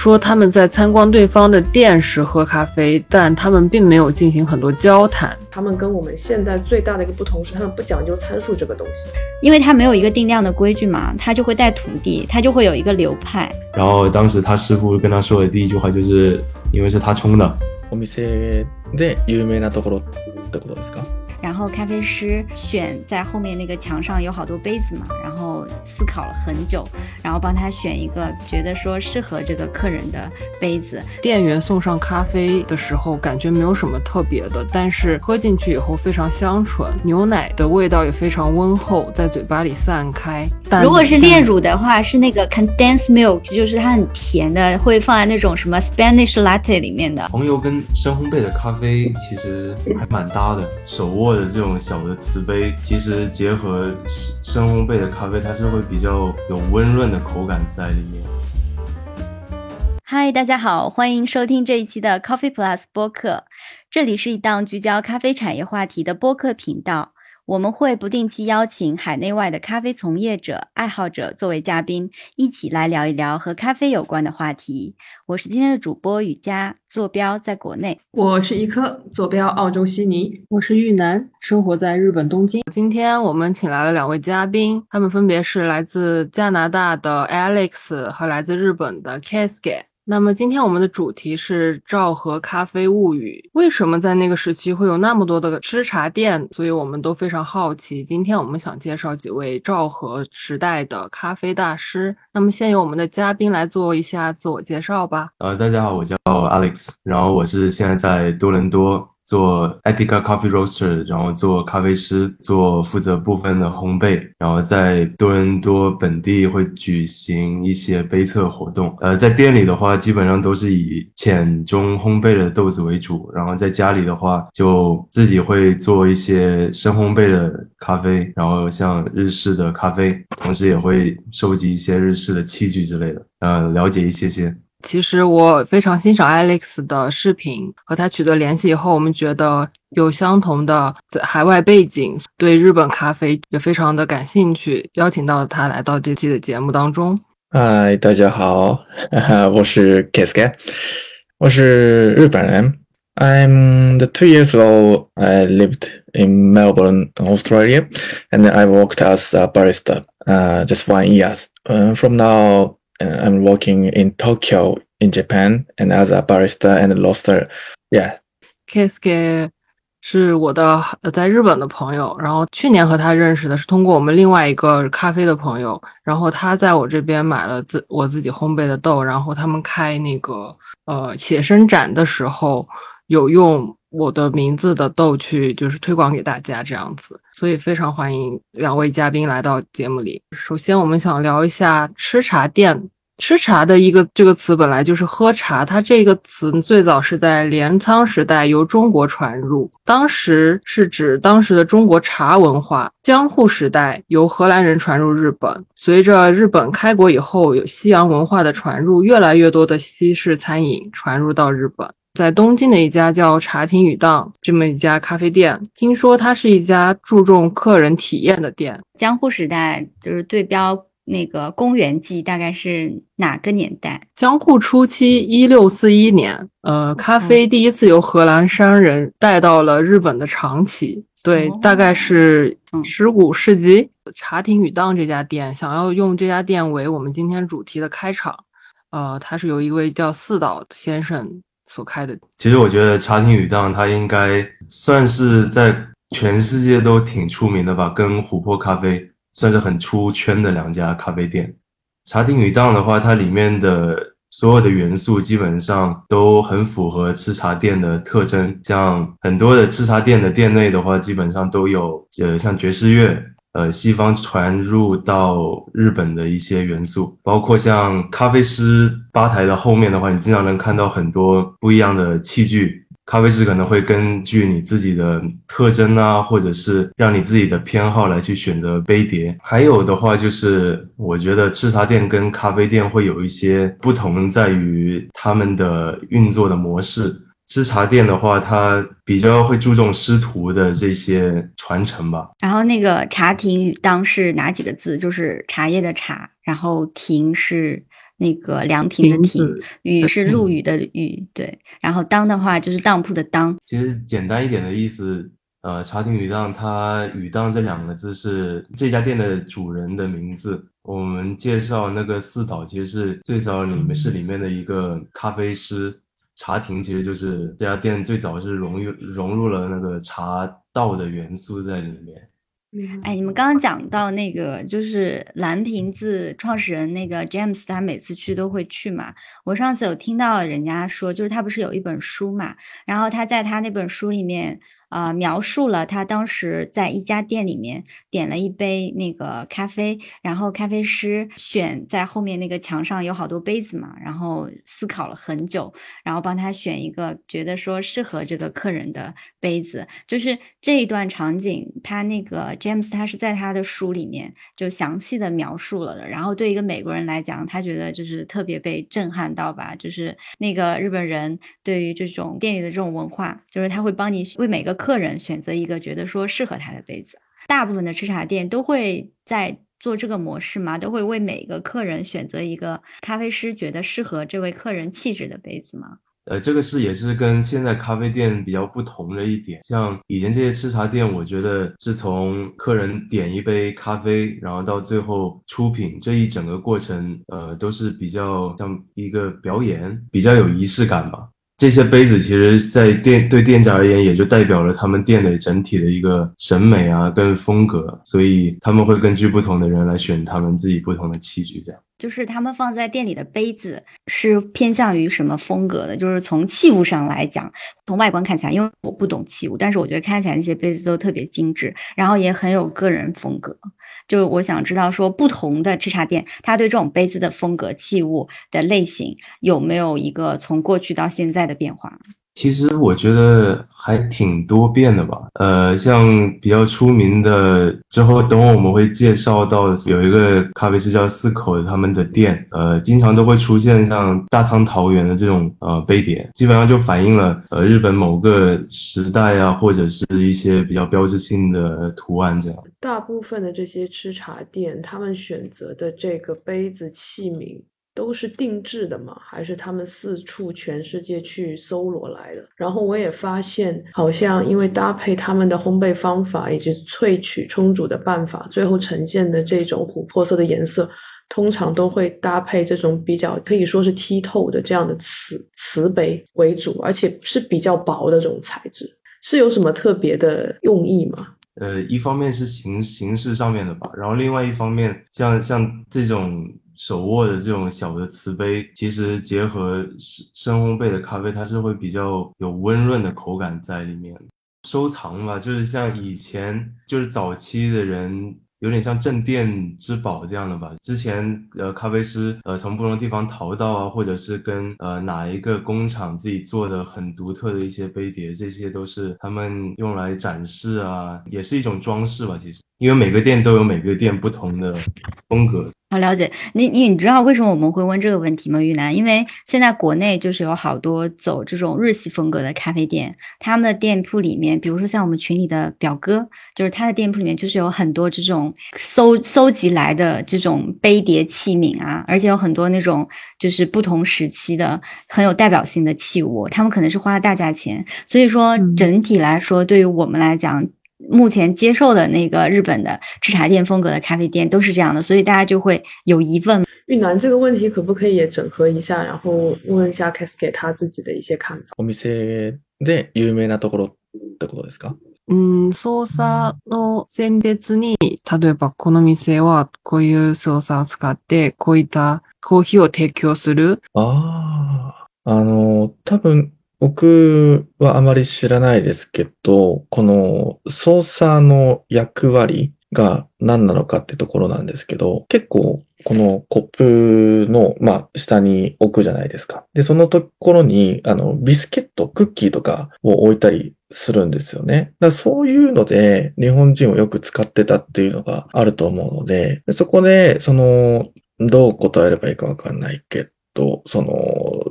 说他们在参观对方的店时喝咖啡，但他们并没有进行很多交谈。他们跟我们现在最大的一个不同是，他们不讲究参数这个东西，因为他没有一个定量的规矩嘛，他就会带徒弟，他就会有一个流派。然后当时他师傅跟他说的第一句话就是，因为是他冲的。お店で有名なところってことですか？ 然后咖啡师选在后面那个墙上有好多杯子嘛，然后思考了很久，然后帮他选一个觉得说适合这个客人的杯子。店员送上咖啡的时候，感觉没有什么特别的，但是喝进去以后非常香醇，牛奶的味道也非常温厚，在嘴巴里散开。如果是炼乳的话，是那个 condensed milk，就是它很甜的，会放在那种什么 Spanish latte 里面的。红油跟深烘焙的咖啡其实还蛮搭的，手握。或者这种小的瓷杯，其实结合深烘焙的咖啡，它是会比较有温润的口感在里面。嗨，大家好，欢迎收听这一期的 Coffee Plus 播客，这里是一档聚焦咖啡产业话题的播客频道。我们会不定期邀请海内外的咖啡从业者、爱好者作为嘉宾，一起来聊一聊和咖啡有关的话题。我是今天的主播雨佳，坐标在国内；我是一颗，坐标澳洲悉尼；我是玉南，生活在日本东京。今天我们请来了两位嘉宾，他们分别是来自加拿大的 Alex 和来自日本的 Kasuke。那么今天我们的主题是昭和咖啡物语。为什么在那个时期会有那么多的吃茶店？所以我们都非常好奇。今天我们想介绍几位昭和时代的咖啡大师。那么先由我们的嘉宾来做一下自我介绍吧。呃，大家好，我叫 Alex，然后我是现在在多伦多。做 Epica Coffee Roaster，然后做咖啡师，做负责部分的烘焙，然后在多伦多本地会举行一些杯测活动。呃，在店里的话，基本上都是以浅中烘焙的豆子为主，然后在家里的话，就自己会做一些深烘焙的咖啡，然后像日式的咖啡，同时也会收集一些日式的器具之类的，呃，了解一些些。其实我非常欣赏 Alex 的视频，和他取得联系以后，我们觉得有相同的在海外背景，对日本咖啡也非常的感兴趣，邀请到他来到这期的节目当中。嗨，大家好，我是 Kasuke，我是日本人。I'm the two years old. I lived in Melbourne, Australia, and I worked as a barista uh, just one year. From now. I'm working in Tokyo in Japan and as a barista and a roaster. Yeah. Kisuke 是我的在日本的朋友，然后去年和他认识的是通过我们另外一个咖啡的朋友，然后他在我这边买了自我自己烘焙的豆，然后他们开那个呃写生展的时候有用。我的名字的豆去就是推广给大家这样子，所以非常欢迎两位嘉宾来到节目里。首先，我们想聊一下吃茶店。吃茶的一个这个词本来就是喝茶，它这个词最早是在镰仓时代由中国传入，当时是指当时的中国茶文化。江户时代由荷兰人传入日本，随着日本开国以后，有西洋文化的传入，越来越多的西式餐饮传入到日本。在东京的一家叫茶亭雨档这么一家咖啡店，听说它是一家注重客人体验的店。江户时代就是对标那个公元纪，大概是哪个年代？江户初期，一六四一年，呃，咖啡第一次由荷兰商人带到了日本的长崎。对，大概是十五世纪。茶亭雨档这家店想要用这家店为我们今天主题的开场，呃，它是由一位叫四岛先生。所开的，其实我觉得茶亭雨档它应该算是在全世界都挺出名的吧，跟琥珀咖啡算是很出圈的两家咖啡店。茶亭雨档的话，它里面的所有的元素基本上都很符合吃茶店的特征，像很多的吃茶店的店内的话，基本上都有呃像爵士乐。呃，西方传入到日本的一些元素，包括像咖啡师吧台的后面的话，你经常能看到很多不一样的器具。咖啡师可能会根据你自己的特征啊，或者是让你自己的偏好来去选择杯碟。还有的话就是，我觉得吃茶店跟咖啡店会有一些不同，在于他们的运作的模式。吃茶店的话，它比较会注重师徒的这些传承吧。然后那个茶亭与当是哪几个字？就是茶叶的茶，然后亭是那个凉亭的亭雨是陆羽的雨，对。然后当的话就是当铺的当，其实简单一点的意思，呃，茶亭雨当，它雨当这两个字是这家店的主人的名字。我们介绍那个四岛，其实是最早里面是里面的一个咖啡师。茶亭其实就是这家店最早是融入融入了那个茶道的元素在里面。哎，你们刚刚讲到那个，就是蓝瓶子创始人那个 James，他每次去都会去嘛。我上次有听到人家说，就是他不是有一本书嘛，然后他在他那本书里面。呃，描述了他当时在一家店里面点了一杯那个咖啡，然后咖啡师选在后面那个墙上有好多杯子嘛，然后思考了很久，然后帮他选一个觉得说适合这个客人的杯子。就是这一段场景，他那个 James 他是在他的书里面就详细的描述了的。然后对一个美国人来讲，他觉得就是特别被震撼到吧，就是那个日本人对于这种店里的这种文化，就是他会帮你为每个。客人选择一个觉得说适合他的杯子，大部分的吃茶店都会在做这个模式嘛，都会为每一个客人选择一个咖啡师觉得适合这位客人气质的杯子吗？呃，这个是也是跟现在咖啡店比较不同的一点。像以前这些吃茶店，我觉得是从客人点一杯咖啡，然后到最后出品这一整个过程，呃，都是比较像一个表演，比较有仪式感吧。这些杯子其实，在店对店家而言，也就代表了他们店的整体的一个审美啊，跟风格，所以他们会根据不同的人来选他们自己不同的器具，这样。就是他们放在店里的杯子是偏向于什么风格的？就是从器物上来讲，从外观看起来，因为我不懂器物，但是我觉得看起来那些杯子都特别精致，然后也很有个人风格。就是我想知道说，不同的制茶店，他对这种杯子的风格、器物的类型有没有一个从过去到现在的变化？其实我觉得还挺多变的吧，呃，像比较出名的，之后等会我们会介绍到有一个咖啡师叫四口他们的店，呃，经常都会出现像大仓桃园的这种呃杯碟，基本上就反映了呃日本某个时代啊，或者是一些比较标志性的图案这样。大部分的这些吃茶店，他们选择的这个杯子器皿。都是定制的吗？还是他们四处全世界去搜罗来的？然后我也发现，好像因为搭配他们的烘焙方法以及萃取冲煮的办法，最后呈现的这种琥珀色的颜色，通常都会搭配这种比较可以说是剔透的这样的瓷瓷杯为主，而且是比较薄的这种材质，是有什么特别的用意吗？呃，一方面是形形式上面的吧，然后另外一方面，像像这种。手握的这种小的瓷杯，其实结合深深烘焙的咖啡，它是会比较有温润的口感在里面。收藏嘛，就是像以前就是早期的人，有点像镇店之宝这样的吧。之前呃，咖啡师呃从不同地方淘到啊，或者是跟呃哪一个工厂自己做的很独特的一些杯碟，这些都是他们用来展示啊，也是一种装饰吧。其实，因为每个店都有每个店不同的风格。好了解你，你你知道为什么我们会问这个问题吗？玉兰，因为现在国内就是有好多走这种日系风格的咖啡店，他们的店铺里面，比如说像我们群里的表哥，就是他的店铺里面就是有很多这种搜搜集来的这种杯碟器皿啊，而且有很多那种就是不同时期的很有代表性的器物，他们可能是花了大价钱，所以说整体来说，对于我们来讲。目前接受的那个日本的吃茶店风格的咖啡店都是这样的，所以大家就会有疑问。玉南这个问题可不可以也整合一下，然后问一下 Kes 给他自己的一些看法？お店で有名なところってことですか？うん、操作の選別に、例えばこの店はこういう操作を使ってこういったコーヒーを提供する。ああ、あの多分 僕はあまり知らないですけど、この操作の役割が何なのかってところなんですけど、結構このコップの、まあ、下に置くじゃないですか。で、そのところに、あの、ビスケット、クッキーとかを置いたりするんですよね。だそういうので、日本人をよく使ってたっていうのがあると思うので、でそこで、その、どう答えればいいかわかんないけと、その、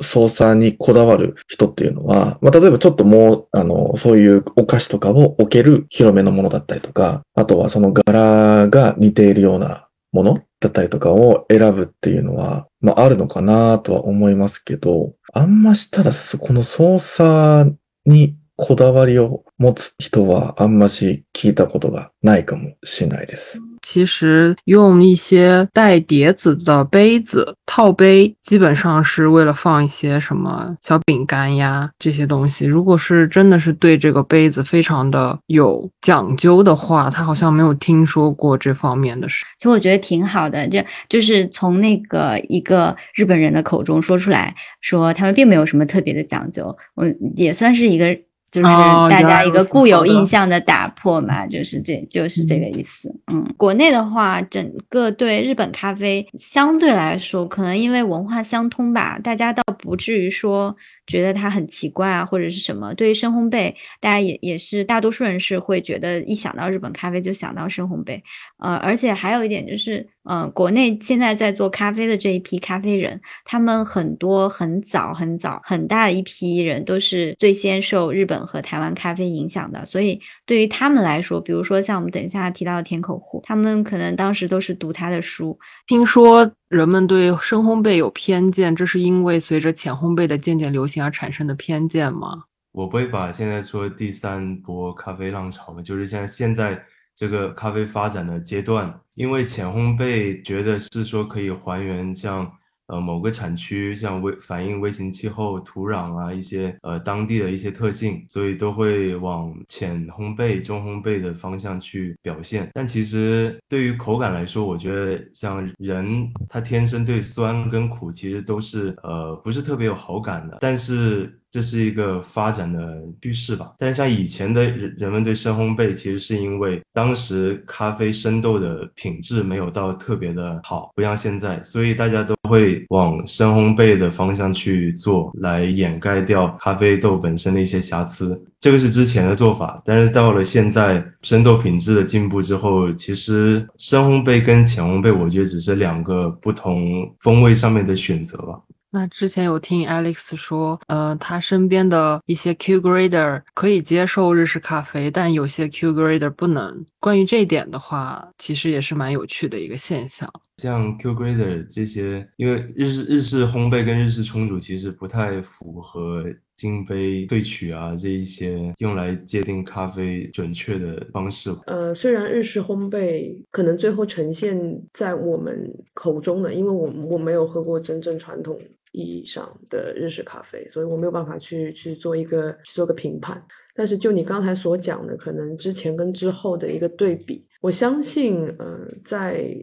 操作にこだわる人っていうのは、まあ、例えばちょっともう、あの、そういうお菓子とかを置ける広めのものだったりとか、あとはその柄が似ているようなものだったりとかを選ぶっていうのは、まああるのかなとは思いますけど、あんましただこの操作にこだわりを持つ人はあんまし聞いたことがないかもしれないです。其实用一些带碟子的杯子套杯，基本上是为了放一些什么小饼干呀这些东西。如果是真的是对这个杯子非常的有讲究的话，他好像没有听说过这方面的事。其实我觉得挺好的，就就是从那个一个日本人的口中说出来说，他们并没有什么特别的讲究，我也算是一个。 就是大家一个固有印象的打破嘛，就是这就是这个意思。嗯，国内的话，整个对日本咖啡相对来说，可能因为文化相通吧，大家倒不至于说。觉得它很奇怪啊，或者是什么？对于深烘焙，大家也也是大多数人是会觉得一想到日本咖啡就想到深烘焙。呃，而且还有一点就是，呃，国内现在在做咖啡的这一批咖啡人，他们很多很早很早很大的一批人都是最先受日本和台湾咖啡影响的，所以对于他们来说，比如说像我们等一下提到的田口户，他们可能当时都是读他的书，听说。人们对深烘焙有偏见，这是因为随着浅烘焙的渐渐流行而产生的偏见吗？我不会把现在说第三波咖啡浪潮，就是像现在这个咖啡发展的阶段，因为浅烘焙觉得是说可以还原像。呃，某个产区像微反映微型气候、土壤啊一些呃当地的一些特性，所以都会往浅烘焙、中烘焙的方向去表现。但其实对于口感来说，我觉得像人他天生对酸跟苦其实都是呃不是特别有好感的，但是。这是一个发展的趋势吧，但是像以前的人人们对深烘焙，其实是因为当时咖啡生豆的品质没有到特别的好，不像现在，所以大家都会往深烘焙的方向去做，来掩盖掉咖啡豆本身的一些瑕疵。这个是之前的做法，但是到了现在，生豆品质的进步之后，其实深烘焙跟浅烘焙，我觉得只是两个不同风味上面的选择吧。那之前有听 Alex 说，呃，他身边的一些 Q Grader 可以接受日式咖啡，但有些 Q Grader 不能。关于这一点的话，其实也是蛮有趣的一个现象。像 Q Grader 这些，因为日式日式烘焙跟日式冲煮其实不太符合金杯萃取啊这一些用来界定咖啡准确的方式。呃，虽然日式烘焙可能最后呈现在我们口中的，因为我我没有喝过真正传统。意义上的日式咖啡，所以我没有办法去去做一个做个评判。但是就你刚才所讲的，可能之前跟之后的一个对比，我相信，呃，在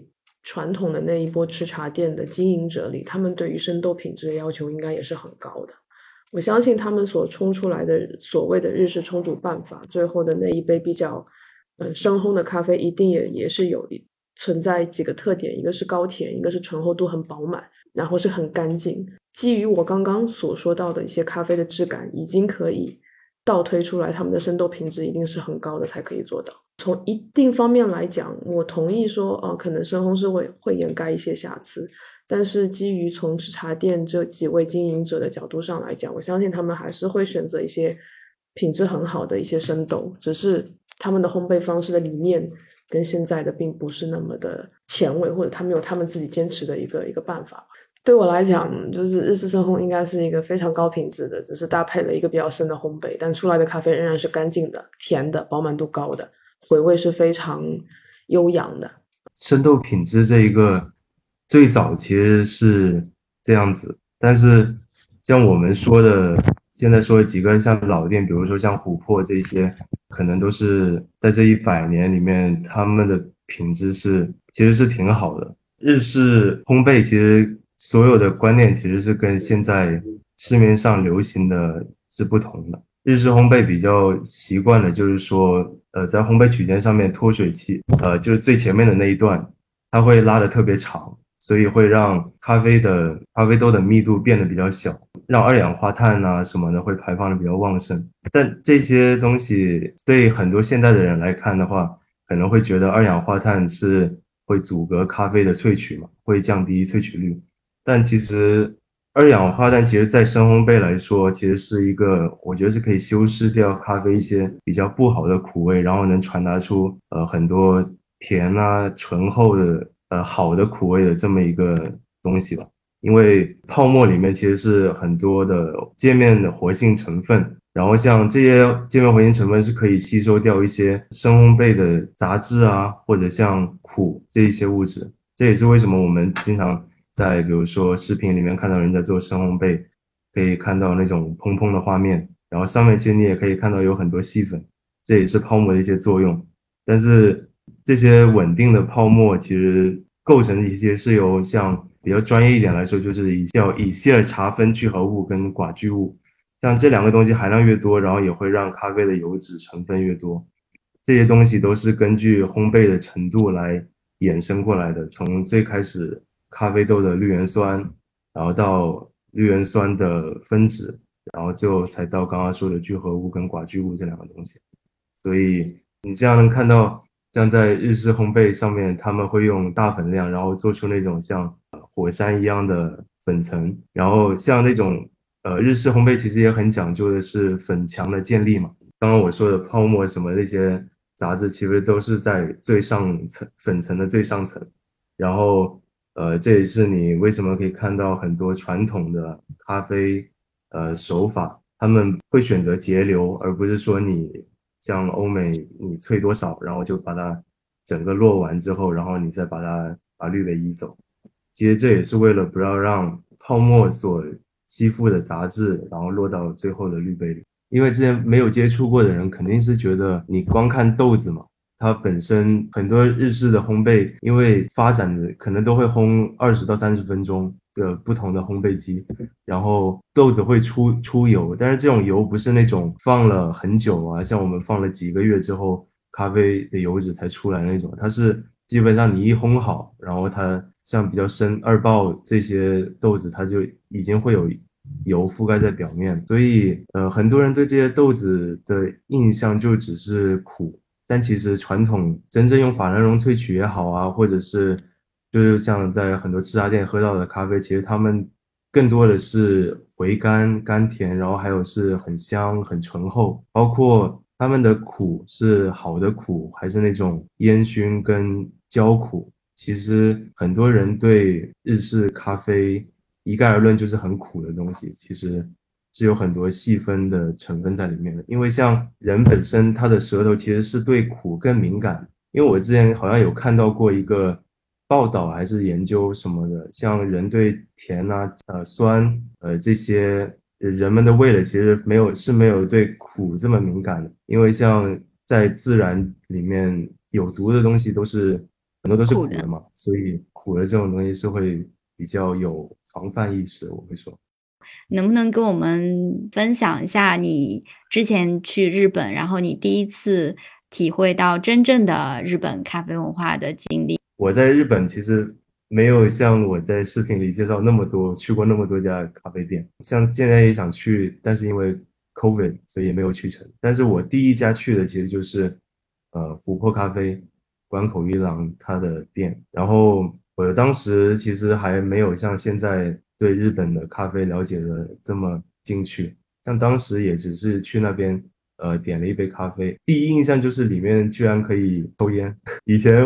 传统的那一波吃茶店的经营者里，他们对于生豆品质的要求应该也是很高的。我相信他们所冲出来的所谓的日式冲煮办法，最后的那一杯比较，嗯，深烘的咖啡，一定也也是有一存在几个特点，一个是高甜，一个是醇厚度很饱满。然后是很干净。基于我刚刚所说到的一些咖啡的质感，已经可以倒推出来，他们的生豆品质一定是很高的才可以做到。从一定方面来讲，我同意说，哦，可能深烘是会会掩盖一些瑕疵。但是基于从制茶店这几位经营者的角度上来讲，我相信他们还是会选择一些品质很好的一些生豆，只是他们的烘焙方式的理念跟现在的并不是那么的前卫，或者他们有他们自己坚持的一个一个办法。对我来讲，就是日式深烘应该是一个非常高品质的，只是搭配了一个比较深的烘焙，但出来的咖啡仍然是干净的、甜的、饱满度高的，回味是非常悠扬的。生豆品质这一个最早其实是这样子，但是像我们说的，现在说的几个像老店，比如说像琥珀这些，可能都是在这一百年里面，他们的品质是其实是挺好的。日式烘焙其实。所有的观念其实是跟现在市面上流行的是不同的。日式烘焙比较习惯的就是说，呃，在烘焙曲线上面脱水器，呃，就是最前面的那一段，它会拉的特别长，所以会让咖啡的咖啡豆的密度变得比较小，让二氧化碳啊什么的会排放的比较旺盛。但这些东西对很多现代的人来看的话，可能会觉得二氧化碳是会阻隔咖啡的萃取嘛，会降低萃取率。但其实二氧化碳，其实在深烘焙来说，其实是一个，我觉得是可以修饰掉咖啡一些比较不好的苦味，然后能传达出呃很多甜啊醇厚的呃好的苦味的这么一个东西吧。因为泡沫里面其实是很多的界面的活性成分，然后像这些界面活性成分是可以吸收掉一些深烘焙的杂质啊，或者像苦这一些物质。这也是为什么我们经常在比如说视频里面看到人在做深烘焙，可以看到那种砰砰的画面，然后上面其实你也可以看到有很多细粉，这也是泡沫的一些作用。但是这些稳定的泡沫其实构成的一些是由像。比较专业一点来说，就是以叫以希尔茶酚聚合物跟寡聚物，像这两个东西含量越多，然后也会让咖啡的油脂成分越多。这些东西都是根据烘焙的程度来衍生过来的，从最开始咖啡豆的绿原酸，然后到绿原酸的分子，然后最后才到刚刚说的聚合物跟寡聚物这两个东西。所以你这样能看到。像在日式烘焙上面，他们会用大粉量，然后做出那种像火山一样的粉层。然后像那种呃日式烘焙其实也很讲究的是粉墙的建立嘛。刚刚我说的泡沫什么那些杂质，其实都是在最上层粉层的最上层。然后呃这也是你为什么可以看到很多传统的咖啡呃手法，他们会选择截流，而不是说你。像欧美，你萃多少，然后就把它整个落完之后，然后你再把它把滤杯移走。其实这也是为了不要让泡沫所吸附的杂质，然后落到最后的滤杯里。因为之前没有接触过的人，肯定是觉得你光看豆子嘛，它本身很多日式的烘焙，因为发展的可能都会烘二十到三十分钟。的不同的烘焙机，然后豆子会出出油，但是这种油不是那种放了很久啊，像我们放了几个月之后，咖啡的油脂才出来那种，它是基本上你一烘好，然后它像比较深二爆这些豆子，它就已经会有油覆盖在表面，所以呃很多人对这些豆子的印象就只是苦，但其实传统真正用法兰绒萃取也好啊，或者是。就是像在很多吃茶店喝到的咖啡，其实他们更多的是回甘甘甜，然后还有是很香很醇厚，包括他们的苦是好的苦，还是那种烟熏跟焦苦。其实很多人对日式咖啡一概而论就是很苦的东西，其实是有很多细分的成分在里面的。因为像人本身他的舌头其实是对苦更敏感，因为我之前好像有看到过一个。报道还是研究什么的，像人对甜啊、呃酸、呃这些人们的味蕾其实没有是没有对苦这么敏感的，因为像在自然里面有毒的东西都是很多都是苦的嘛，所以苦的这种东西是会比较有防范意识。我会说，能不能跟我们分享一下你之前去日本，然后你第一次体会到真正的日本咖啡文化的经历？我在日本其实没有像我在视频里介绍那么多去过那么多家咖啡店，像现在也想去，但是因为 COVID 所以也没有去成。但是我第一家去的其实就是呃琥珀咖啡关口一郎他的店，然后我当时其实还没有像现在对日本的咖啡了解的这么进去，但当时也只是去那边呃点了一杯咖啡，第一印象就是里面居然可以抽烟，以前。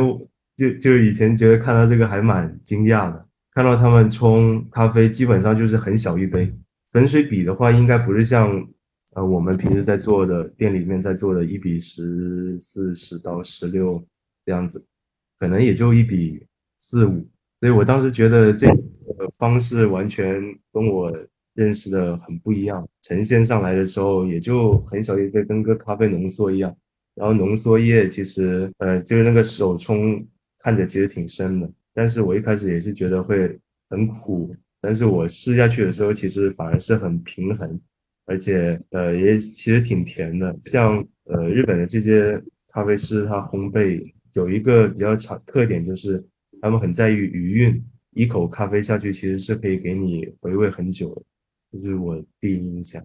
就就以前觉得看到这个还蛮惊讶的，看到他们冲咖啡基本上就是很小一杯，粉水比的话应该不是像呃我们平时在做的店里面在做的一比十四十到十六这样子，可能也就一比四五，所以我当时觉得这方式完全跟我认识的很不一样，呈现上来的时候也就很小一杯，跟个咖啡浓缩一样，然后浓缩液其实呃就是那个手冲。看着其实挺深的，但是我一开始也是觉得会很苦，但是我试下去的时候，其实反而是很平衡，而且呃也其实挺甜的。像呃日本的这些咖啡师，他烘焙有一个比较强特点，就是他们很在意余韵，一口咖啡下去其实是可以给你回味很久的，这是我第一印象。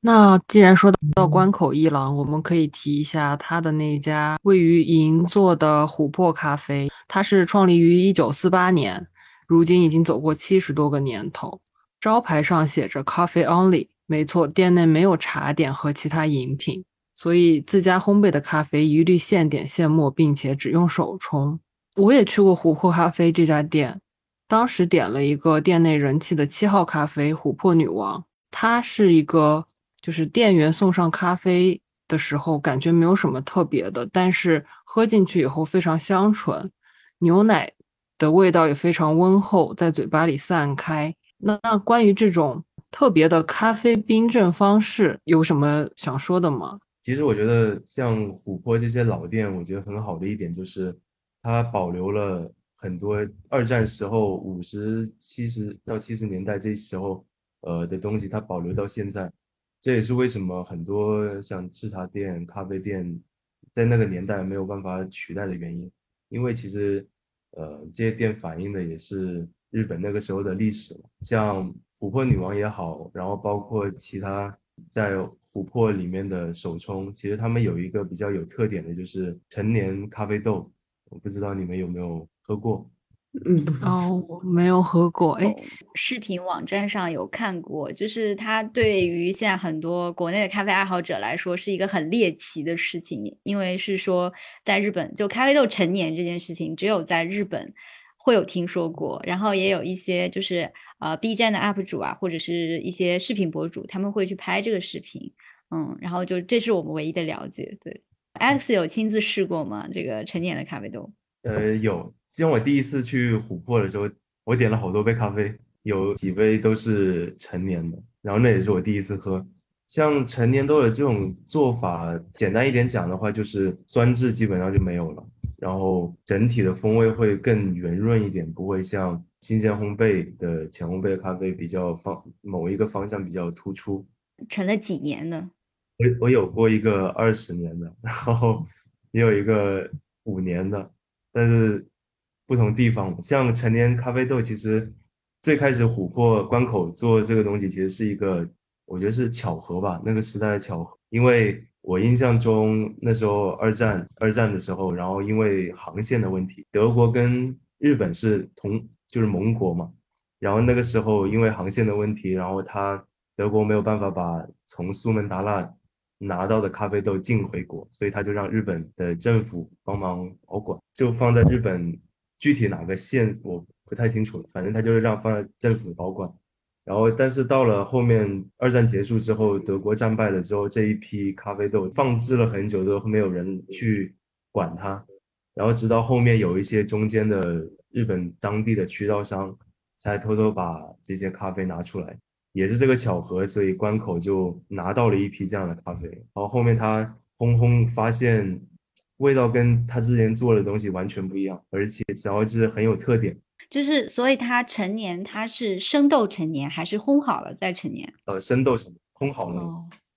那既然说到关口一郎，我们可以提一下他的那家位于银座的琥珀咖啡。它是创立于一九四八年，如今已经走过七十多个年头。招牌上写着 “Coffee Only”，没错，店内没有茶点和其他饮品，所以自家烘焙的咖啡一律现点现磨，并且只用手冲。我也去过琥珀咖啡这家店，当时点了一个店内人气的七号咖啡——琥珀女王。它是一个，就是店员送上咖啡的时候，感觉没有什么特别的，但是喝进去以后非常香醇，牛奶的味道也非常温厚，在嘴巴里散开。那那关于这种特别的咖啡冰镇方式，有什么想说的吗？其实我觉得像琥珀这些老店，我觉得很好的一点就是，它保留了很多二战时候五十七十到七十年代这时候呃的东西，它保留到现在。这也是为什么很多像制茶店、咖啡店在那个年代没有办法取代的原因，因为其实呃这些店反映的也是日本那个时候的历史像琥珀女王也好，然后包括其他在。琥珀里面的手冲，其实他们有一个比较有特点的，就是陈年咖啡豆。我不知道你们有没有喝过？嗯，哦，我没有喝过。哎，视频网站上有看过，就是它对于现在很多国内的咖啡爱好者来说是一个很猎奇的事情，因为是说在日本，就咖啡豆陈年这件事情，只有在日本。会有听说过，然后也有一些就是呃 B 站的 UP 主啊，或者是一些视频博主，他们会去拍这个视频，嗯，然后就这是我们唯一的了解。对，Alex 有亲自试过吗？这个陈年的咖啡豆？呃，有。像我第一次去琥珀的时候，我点了好多杯咖啡，有几杯都是陈年的，然后那也是我第一次喝。像陈年豆的这种做法，简单一点讲的话，就是酸质基本上就没有了。然后整体的风味会更圆润一点，不会像新鲜烘焙的浅烘焙的咖啡比较方某一个方向比较突出。陈了几年呢？我我有过一个二十年的，然后也有一个五年的，但是不同地方。像陈年咖啡豆，其实最开始琥珀关口做这个东西，其实是一个我觉得是巧合吧，那个时代的巧合，因为。我印象中那时候二战二战的时候，然后因为航线的问题，德国跟日本是同就是盟国嘛，然后那个时候因为航线的问题，然后他德国没有办法把从苏门答腊拿到的咖啡豆进回国，所以他就让日本的政府帮忙保管，就放在日本具体哪个县我不太清楚，反正他就是让放在政府保管。然后，但是到了后面，二战结束之后，德国战败了之后，这一批咖啡豆放置了很久，都没有人去管它。然后直到后面有一些中间的日本当地的渠道商，才偷偷把这些咖啡拿出来。也是这个巧合，所以关口就拿到了一批这样的咖啡。然后后面他轰轰发现，味道跟他之前做的东西完全不一样，而且然后就是很有特点。就是，所以它陈年，它是生豆陈年还是烘好了再陈年？呃，生豆陈，烘好了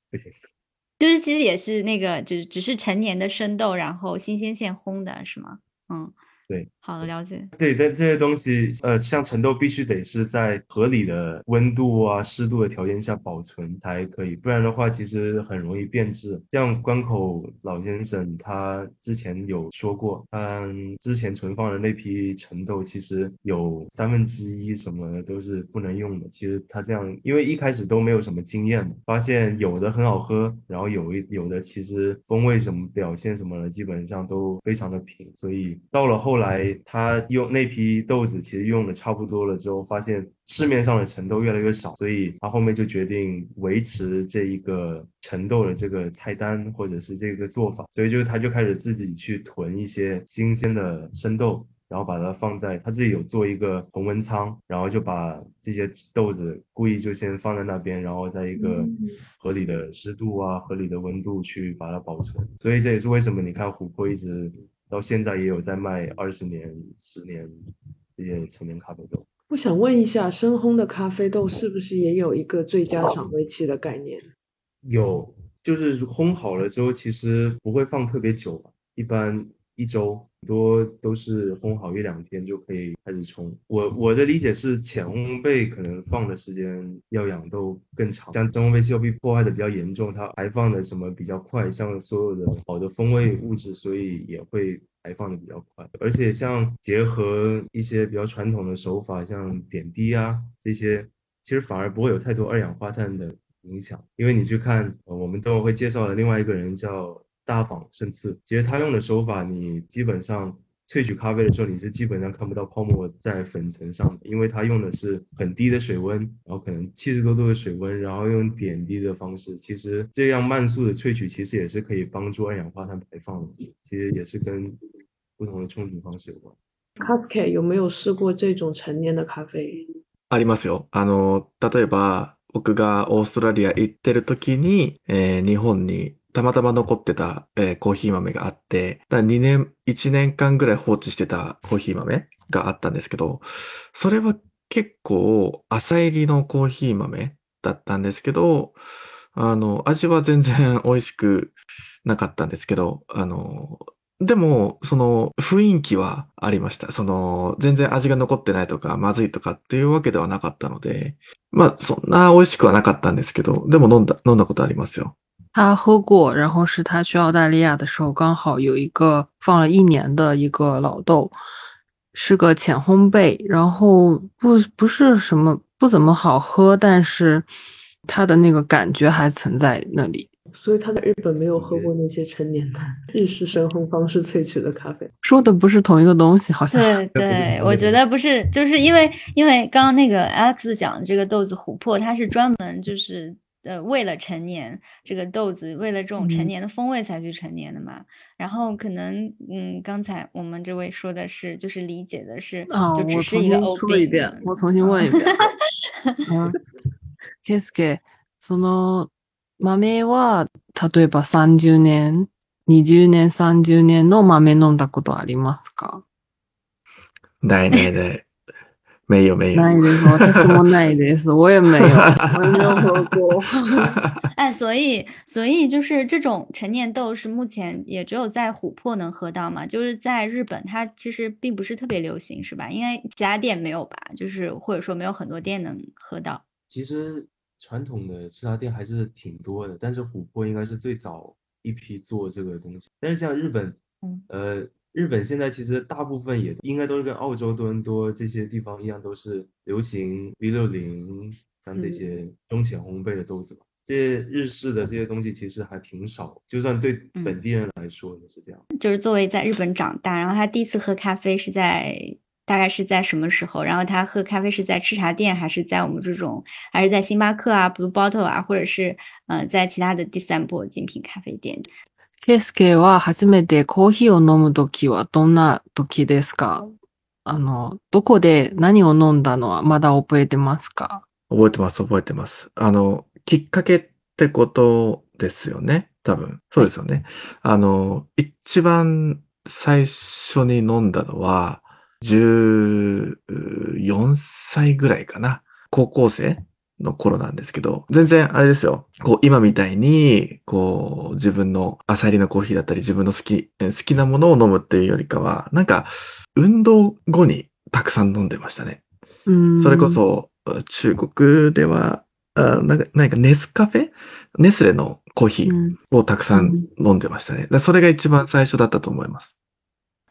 不行。就是其实也是那个，只只是陈年的生豆，然后新鲜现烘的是吗？嗯。对，好的了解。对，但这些东西，呃，像陈豆必须得是在合理的温度啊、湿度的条件下保存才可以，不然的话，其实很容易变质。像关口老先生他之前有说过，嗯，之前存放的那批陈豆，其实有三分之一什么的都是不能用的。其实他这样，因为一开始都没有什么经验嘛，发现有的很好喝，然后有一有的其实风味什么表现什么的，基本上都非常的平，所以到了后。来来他用那批豆子，其实用的差不多了之后，发现市面上的陈豆越来越少，所以他后面就决定维持这一个陈豆的这个菜单或者是这个做法，所以就他就开始自己去囤一些新鲜的生豆，然后把它放在他自己有做一个恒温仓，然后就把这些豆子故意就先放在那边，然后在一个合理的湿度啊、合理的温度去把它保存，所以这也是为什么你看琥珀一直。到现在也有在卖二十年、十年这些陈年咖啡豆。我想问一下，深烘的咖啡豆是不是也有一个最佳赏味期的概念？有，就是烘好了之后，其实不会放特别久，一般一周。多都是烘好一两天就可以开始冲。我我的理解是，浅烘焙可能放的时间要养豆更长，像真烘焙需要被破坏的比较严重，它排放的什么比较快，像所有的好的风味物质，所以也会排放的比较快。而且像结合一些比较传统的手法，像点滴啊这些，其实反而不会有太多二氧化碳的影响，因为你去看，我们等会会介绍的另外一个人叫。大仿胜次，其实他用的手法，你基本上 萃取咖啡的时候，你是基本上看不到泡沫在粉层上的，因为它用的是很低的水温，然后可能七十多度的水温，然后用点滴的方式。其实这样慢速的萃取，其实也是可以帮助二氧化碳排放的。其实也是跟不同的冲煮方式有关。c a s k e 有没有试过这种陈年的咖啡？ありますよ。あの、例えば、僕がオーストラリア行ってる時に、えー日本に たまたま残ってた、えーコーヒー豆があって、だ2年、1年間ぐらい放置してたコーヒー豆があったんですけど、それは結構浅入りのコーヒー豆だったんですけど、あの、味は全然美味しくなかったんですけど、あの、でも、その雰囲気はありました。その、全然味が残ってないとか、まずいとかっていうわけではなかったので、まあ、そんな美味しくはなかったんですけど、でも飲んだ、飲んだことありますよ。他喝过，然后是他去澳大利亚的时候，刚好有一个放了一年的一个老豆，是个浅烘焙，然后不不是什么不怎么好喝，但是它的那个感觉还存在那里。所以他在日本没有喝过那些陈年的日式深烘方式萃取的咖啡。说的不是同一个东西，好像。对 对，我觉得不是，就是因为因为刚刚那个 Alex 讲的这个豆子琥珀，它是专门就是呃为了陈年这个豆子，为了这种陈嗯年的风味才去陈年的嘛。然后可能嗯，刚才我们这位说的是，就是理解的是，啊，就只我是一个重新 O 说一遍，我重新问一遍。嗯ケスケ、その豆は例えば30年、20年、30年の豆飲んだことありますか？ないないない。 没有没有。ないです。私もないです。我也没有，我也没有喝过。哎，所以所以就是这种陈年豆是目前也只有在琥珀能喝到嘛，就是在日本它其实并不是特别流行，是吧？应该其他店没有吧？就是或者说没有很多店能喝到。其实传统的吃茶店还是挺多的，但是琥珀应该是最早一批做这个东西。但是像日本，嗯呃， 日本现在其实大部分也应该都是跟澳洲多伦多这些地方一样，都是流行 V 六零像这些中浅烘焙的豆子嘛。这些日式的这些东西其实还挺少，就算对嗯本地人来说也是这样。就是作为在日本长大，然后他第一次喝咖啡是在大概是在什么时候？然后他喝咖啡是在吃茶店，还是在我们这种，还是在星巴克啊、Blue Bottle 啊，或者是呃在其他的第三波精品咖啡店？ケスケは初めてコーヒーを飲むときはどんな時ですか？あの、どこで何を飲んだのはまだ覚えてますか？覚えてます、覚えてます。あの、きっかけってことですよね？多分。そうですよね。あの、一番最初に飲んだのは、14歳ぐらいかな。高校生の頃なんですけど、全然あれですよ。こう、今みたいに、こう、自分の朝入りのコーヒーだったり、自分の好き、え好きなものを飲むっていうよりかは、なんか、運動後にたくさん飲んでましたね。うん。それこそ、中国では、あなんか、なんかネスカフェ？ネスレのコーヒー嗯。をたくさん飲んでましたね。でそれが一番最初だったと思います。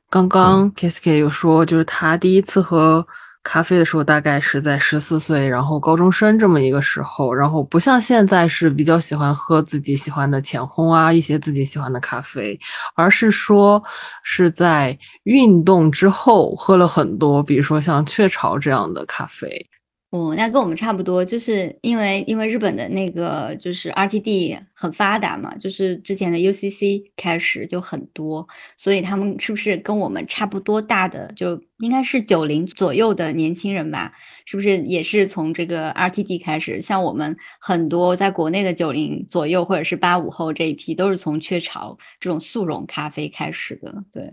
刚刚 Kiske 有说，就是他第一次喝咖啡的时候，大概是在十四岁，然后高中生这么一个时候，然后不像现在是比较喜欢喝自己喜欢的浅烘啊，一些自己喜欢的咖啡，而是说是在运动之后喝了很多，比如说像雀巢这样的咖啡。哦，那跟我们差不多，就是因为因为日本的那个就是 RTD 很发达嘛，就是之前的 UCC 开始就很多，所以他们是不是跟我们差不多大的，就应该是九零左右的年轻人吧？是不是也是从这个 RTD 开始？像我们很多在国内的九零左右或者是八五后这一批，都是从雀巢这种速溶咖啡开始的，对。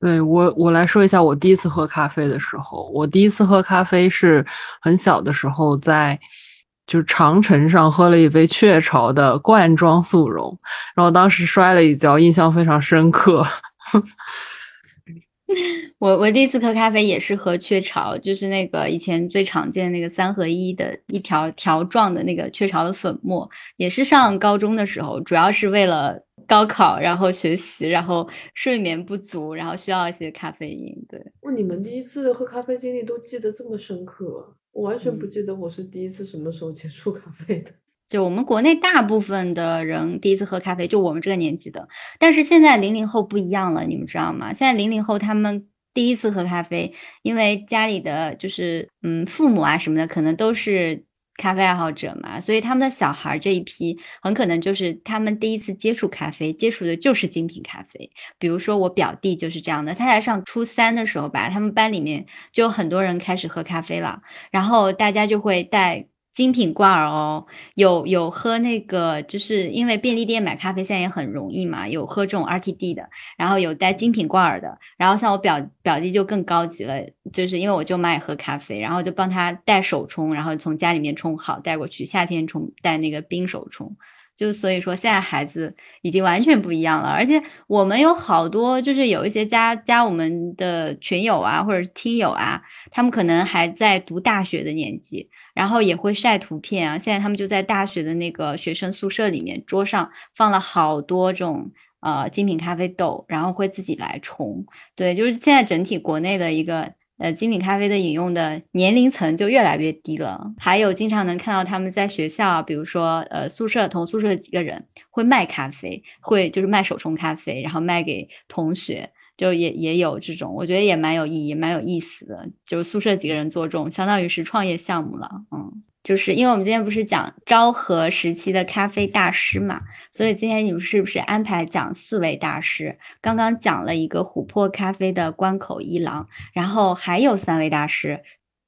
对我，我来说一下我第一次喝咖啡的时候。我第一次喝咖啡是很小的时候在，就长城上喝了一杯雀巢的罐装速溶，然后当时摔了一跤，印象非常深刻。我我第一次喝咖啡也是喝雀巢，就是那个以前最常见的那个三合一的一条条状的那个雀巢的粉末，也是上高中的时候，主要是为了高考，然后学习，然后睡眠不足，然后需要一些咖啡因。对，哇，你们第一次喝咖啡经历都记得这么深刻，我完全不嗯记得我是第一次什么时候接触咖啡的。就我们国内大部分的人第一次喝咖啡，就我们这个年纪的。但是现在零零后不一样了，你们知道吗？现在零零后他们第一次喝咖啡，因为家里的就是嗯父母啊什么的，可能都是咖啡爱好者嘛，所以他们的小孩这一批很可能就是他们第一次接触咖啡，接触的就是精品咖啡。比如说我表弟就是这样的，他才上初三的时候吧，他们班里面就有很多人开始喝咖啡了，然后大家就会带。精品挂耳哦，有有喝那个，就是因为便利店买咖啡现在也很容易嘛，有喝这种 RTD 的，然后有带精品挂耳的，然后像我表表弟就更高级了，就是因为我舅妈也喝咖啡，然后就帮他带手冲，然后从家里面冲好带过去，夏天冲带那个冰手冲。就所以说，现在孩子已经完全不一样了，而且我们有好多，就是有一些加加我们的群友啊，或者是听友啊，他们可能还在读大学的年纪，然后也会晒图片啊。现在他们就在大学的那个学生宿舍里面，桌上放了好多种呃精品咖啡豆，然后会自己来冲。对，就是现在整体国内的一个。呃，精品咖啡的饮用的年龄层就越来越低了。还有，经常能看到他们在学校，比如说，呃，宿舍同宿舍几个人会卖咖啡，会就是卖手冲咖啡，然后卖给同学，就也也有这种，我觉得也蛮有意义，蛮有意思的。就宿舍几个人做这种，相当于是创业项目了，嗯。就是因为我们今天不是讲昭和时期的咖啡大师嘛，所以今天你们是不是安排讲四位大师？刚刚讲了一个琥珀咖啡的关口一郎，然后还有三位大师。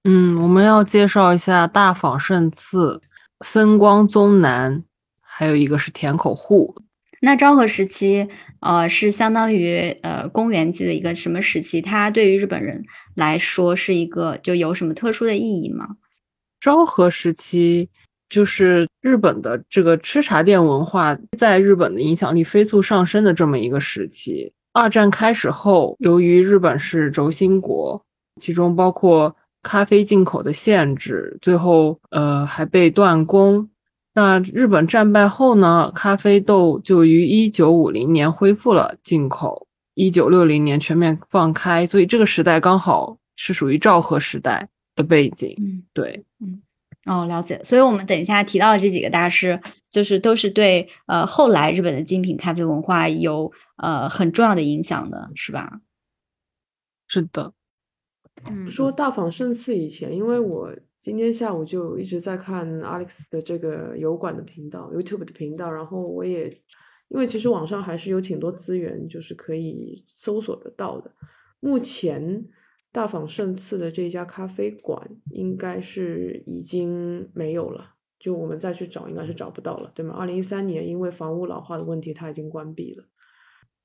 嗯，我们要介绍一下大坊胜次、森光宗南，还有一个是田口户。那昭和时期，呃，是相当于呃公元纪的一个什么时期？它对于日本人来说是一个就有什么特殊的意义吗？昭和时期就是日本的这个吃茶店文化在日本的影响力飞速上升的这么一个时期。二战开始后，由于日本是轴心国，其中包括咖啡进口的限制，最后呃还被断供。那日本战败后呢，咖啡豆就于一九五零年恢复了进口，一九六零年全面放开，所以这个时代刚好是属于昭和时代。的背景，嗯，对，嗯，哦，了解。所以，我们等一下提到的这几个大师，就是都是对呃后来日本的精品咖啡文化有呃很重要的影响的，是吧？是的。嗯，说大仿胜次以前，因为我今天下午就一直在看 Alex 的这个油管的频道，YouTube 的频道，然后我也因为其实网上还是有挺多资源，就是可以搜索得到的。目前。大坊胜次的这家咖啡馆应该是已经没有了，就我们再去找，应该是找不到了，对吗？二零一三年因为房屋老化的问题，它已经关闭了。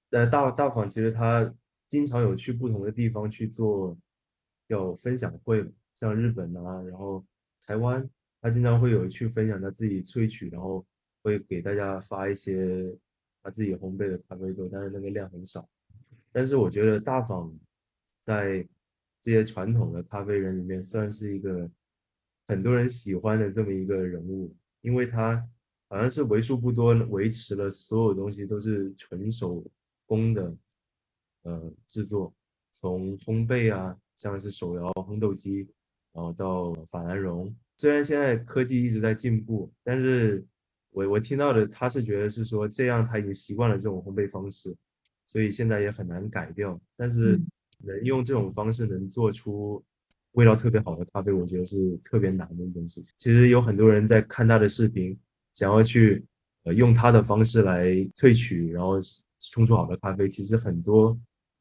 呃，大大坊其实他经常有去不同的地方去做叫分享会，像日本啊，然后台湾，他经常会有去分享他自己萃取，然后会给大家发一些他自己烘焙的咖啡豆，但是那个量很少。但是我觉得大坊在这些传统的咖啡人里面，算是一个很多人喜欢的这么一个人物，因为他好像是为数不多维持了所有东西都是纯手工的，呃，制作，从烘焙啊，像是手摇烘豆机，然后到法兰绒。虽然现在科技一直在进步，但是我我听到的他是觉得是说这样他已经习惯了这种烘焙方式，所以现在也很难改掉，但是。能用这种方式能做出味道特别好的咖啡，我觉得是特别难的一件事情。其实有很多人在看他的视频，想要去呃用他的方式来萃取，然后冲出好的咖啡。其实很多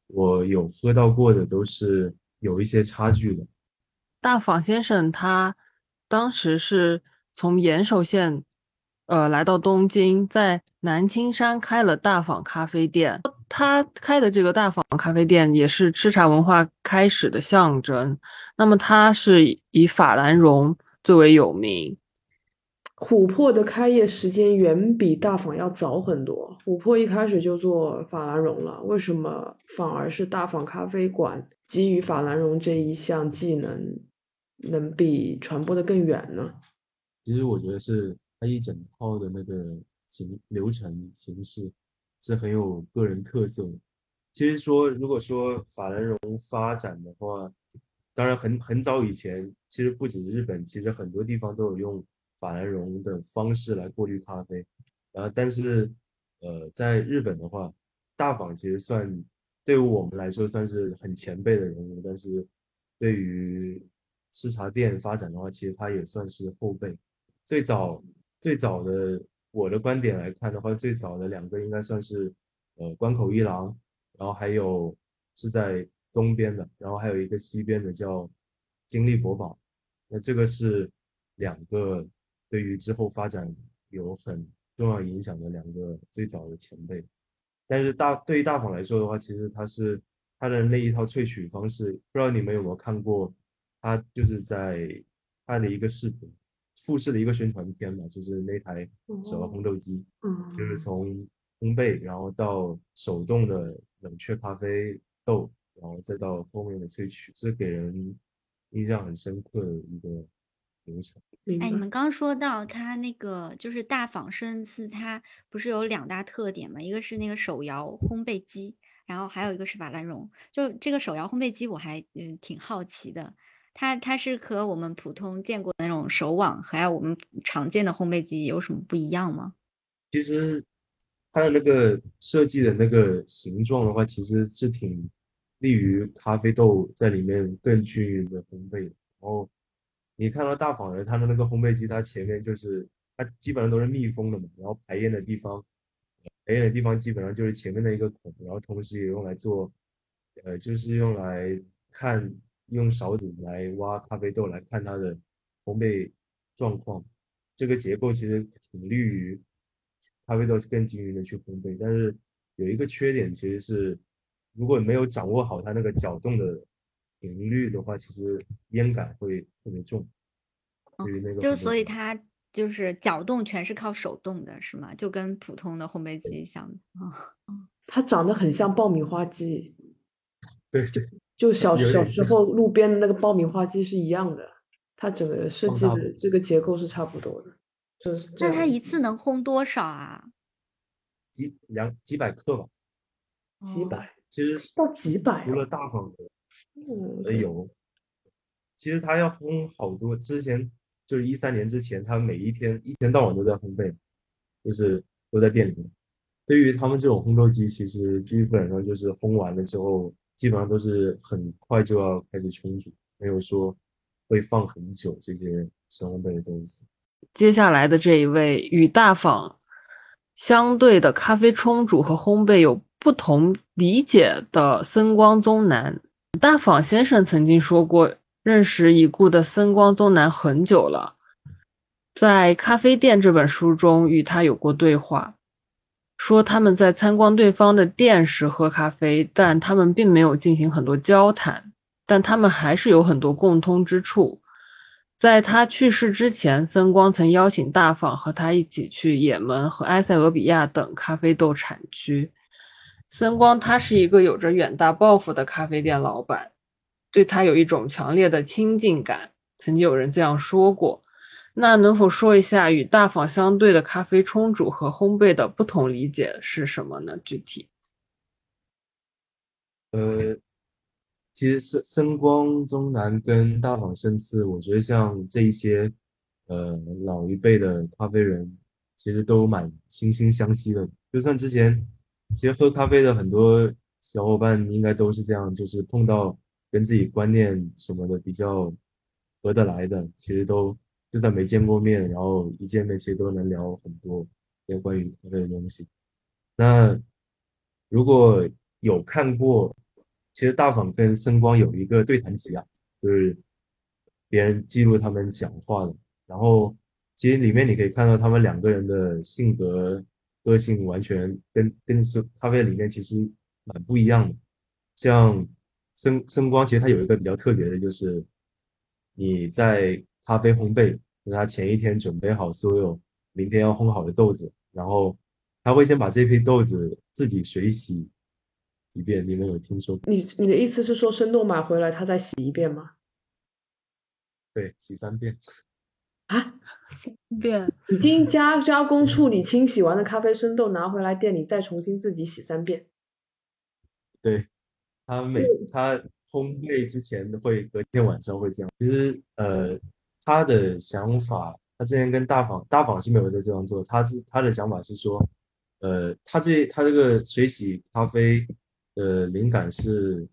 我有喝到过的都是有一些差距的。大坊先生他当时是从岩手县呃来到东京，在南青山开了大坊咖啡店。他开的这个大坊咖啡店也是吃茶文化开始的象征。那么，他是以法兰绒最为有名。琥珀的开业时间远比大坊要早很多。琥珀一开始就做法兰绒了，为什么反而是大坊咖啡馆基于法兰绒这一项技能能比传播的更远呢？其实我觉得是他一整套的那个形流程形式。是很有个人特色的。其实说，如果说法兰绒发展的话，当然很很早以前，其实不止日本，其实很多地方都有用法兰绒的方式来过滤咖啡。然后，但是呃，在日本的话，大坊其实算对于我们来说算是很前辈的人物，但是对于吃茶店发展的话，其实他也算是后辈。最早最早的我的观点来看的话，最早的两个应该算是呃关口一郎，然后还有是在东边的，然后还有一个西边的叫金利国宝。那这个是两个对于之后发展有很重要影响的两个最早的前辈。但是大对于大坊来说的话，其实它是它的那一套萃取方式，不知道你们有没有看过，它就是在拍了一个视频。复试的一个宣传片嘛，就是那台手摇烘豆机，嗯，就是从烘焙，然后到手动的冷却咖啡豆，然后再到后面的萃取，是给人印象很深刻的一个流程。哎，你们刚说到它那个就是大仿生次，它不是有两大特点嘛？一个是那个手摇烘焙机，然后还有一个是法兰绒。就这个手摇烘焙机，我还嗯挺好奇的。它它是和我们普通见过的那种手网，还有我们常见的烘焙机有什么不一样吗？其实它的那个设计的那个形状的话，其实是挺利于咖啡豆在里面更均匀的烘焙。然后你看到大仿的它的那个烘焙机，它前面就是它基本上都是密封的嘛，然后排烟的地方，排烟的地方基本上就是前面的一个孔，然后同时也用来做，呃，就是用来看。用勺子来挖咖啡豆来看它的烘焙状况，这个结构其实挺利于咖啡豆更均匀的去烘焙。但是有一个缺点，其实是如果没有掌握好它那个搅动的频率的话，其实烟感会特别重。对于那个，就所以它就是搅动全是靠手动的，是吗？就跟普通的烘焙机像啊。它长得很像爆米花机。对对。就小小时候路边的那个爆米花机是一样的，它整个设计的这个结构是差不多的，就是那它一次能烘多少啊？几两几百克吧，几百，其实到几百，除了大方的，有，其实它要烘好多。之前就是一三年之前，他每一天一天到晚都在烘焙，就是都在店里面。对于他们这种烘豆机，其实基本上就是烘完了之后。基本上都是很快就要开始冲煮，没有说会放很久这些生烘焙的东西。接下来的这一位与大坊相对的咖啡冲煮和烘焙有不同理解的森光宗南，大坊先生曾经说过，认识已故的森光宗南很久了，在《咖啡店》这本书中与他有过对话。说他们在参观对方的店时喝咖啡，但他们并没有进行很多交谈，但他们还是有很多共通之处。在他去世之前，森光曾邀请大坊和他一起去也门和埃塞俄比亚等咖啡豆产区。森光他是一个有着远大抱负的咖啡店老板，对他有一种强烈的亲近感。曾经有人这样说过。那能否说一下与大坊相对的咖啡冲煮和烘焙的不同理解是什么呢？具体？呃，其实深深光中南跟大坊生次，我觉得像这一些呃老一辈的咖啡人，其实都蛮惺惺相惜的。就算之前其实喝咖啡的很多小伙伴，应该都是这样，就是碰到跟自己观念什么的比较合得来的，其实都。就算没见过面，然后一见面其实都能聊很多有关于咖啡的东西。那如果有看过，其实大坊跟森光有一个对谈集啊，就是别人记录他们讲话的。然后其实里面你可以看到他们两个人的性格个性完全跟跟是咖啡里面其实蛮不一样的。像森森光，其实他有一个比较特别的，就是你在。咖啡烘焙，他前一天准备好所有明天要烘好的豆子，然后他会先把这批豆子自己水洗一遍。你们有听说？你你的意思是说生豆买回来他再洗一遍吗？对，洗三遍。啊，三遍？已经加加工处理清洗完的咖啡生豆拿回来店里再重新自己洗三遍。对，他每他烘焙之前会隔天晚上会这样。其实呃。他的想法他之前跟大仿大仿是没有在这样做，他是他的想法是说，呃，他这他这个水洗咖啡呃灵感是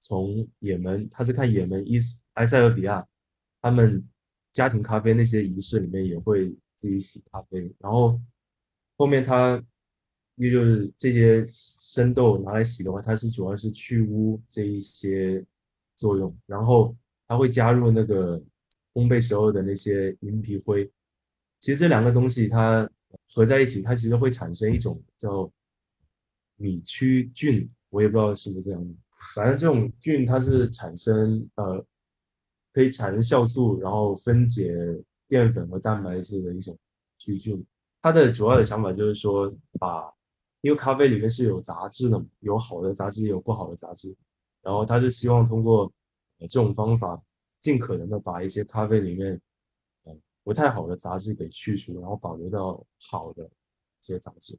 从也门，他是看也门伊埃塞俄比亚他们家庭咖啡那些仪式里面也会自己洗咖啡，然后后面他也就是这些生豆拿来洗的话，它是主要是去污这一些作用，然后它会加入那个烘焙时候的那些银皮灰。其实这两个东西它合在一起，它其实会产生一种叫米曲菌，我也不知道是不是这样的。反正这种菌它是产生呃可以产生酵素，然后分解淀粉和蛋白质的一种曲菌。它的主要的想法就是说把因为咖啡里面是有杂质的嘛，有好的杂质，也有不好的杂质。然后他是希望通过这种方法，尽可能的把一些咖啡里面，呃，不太好的杂质给去除，然后保留到好的一些杂质。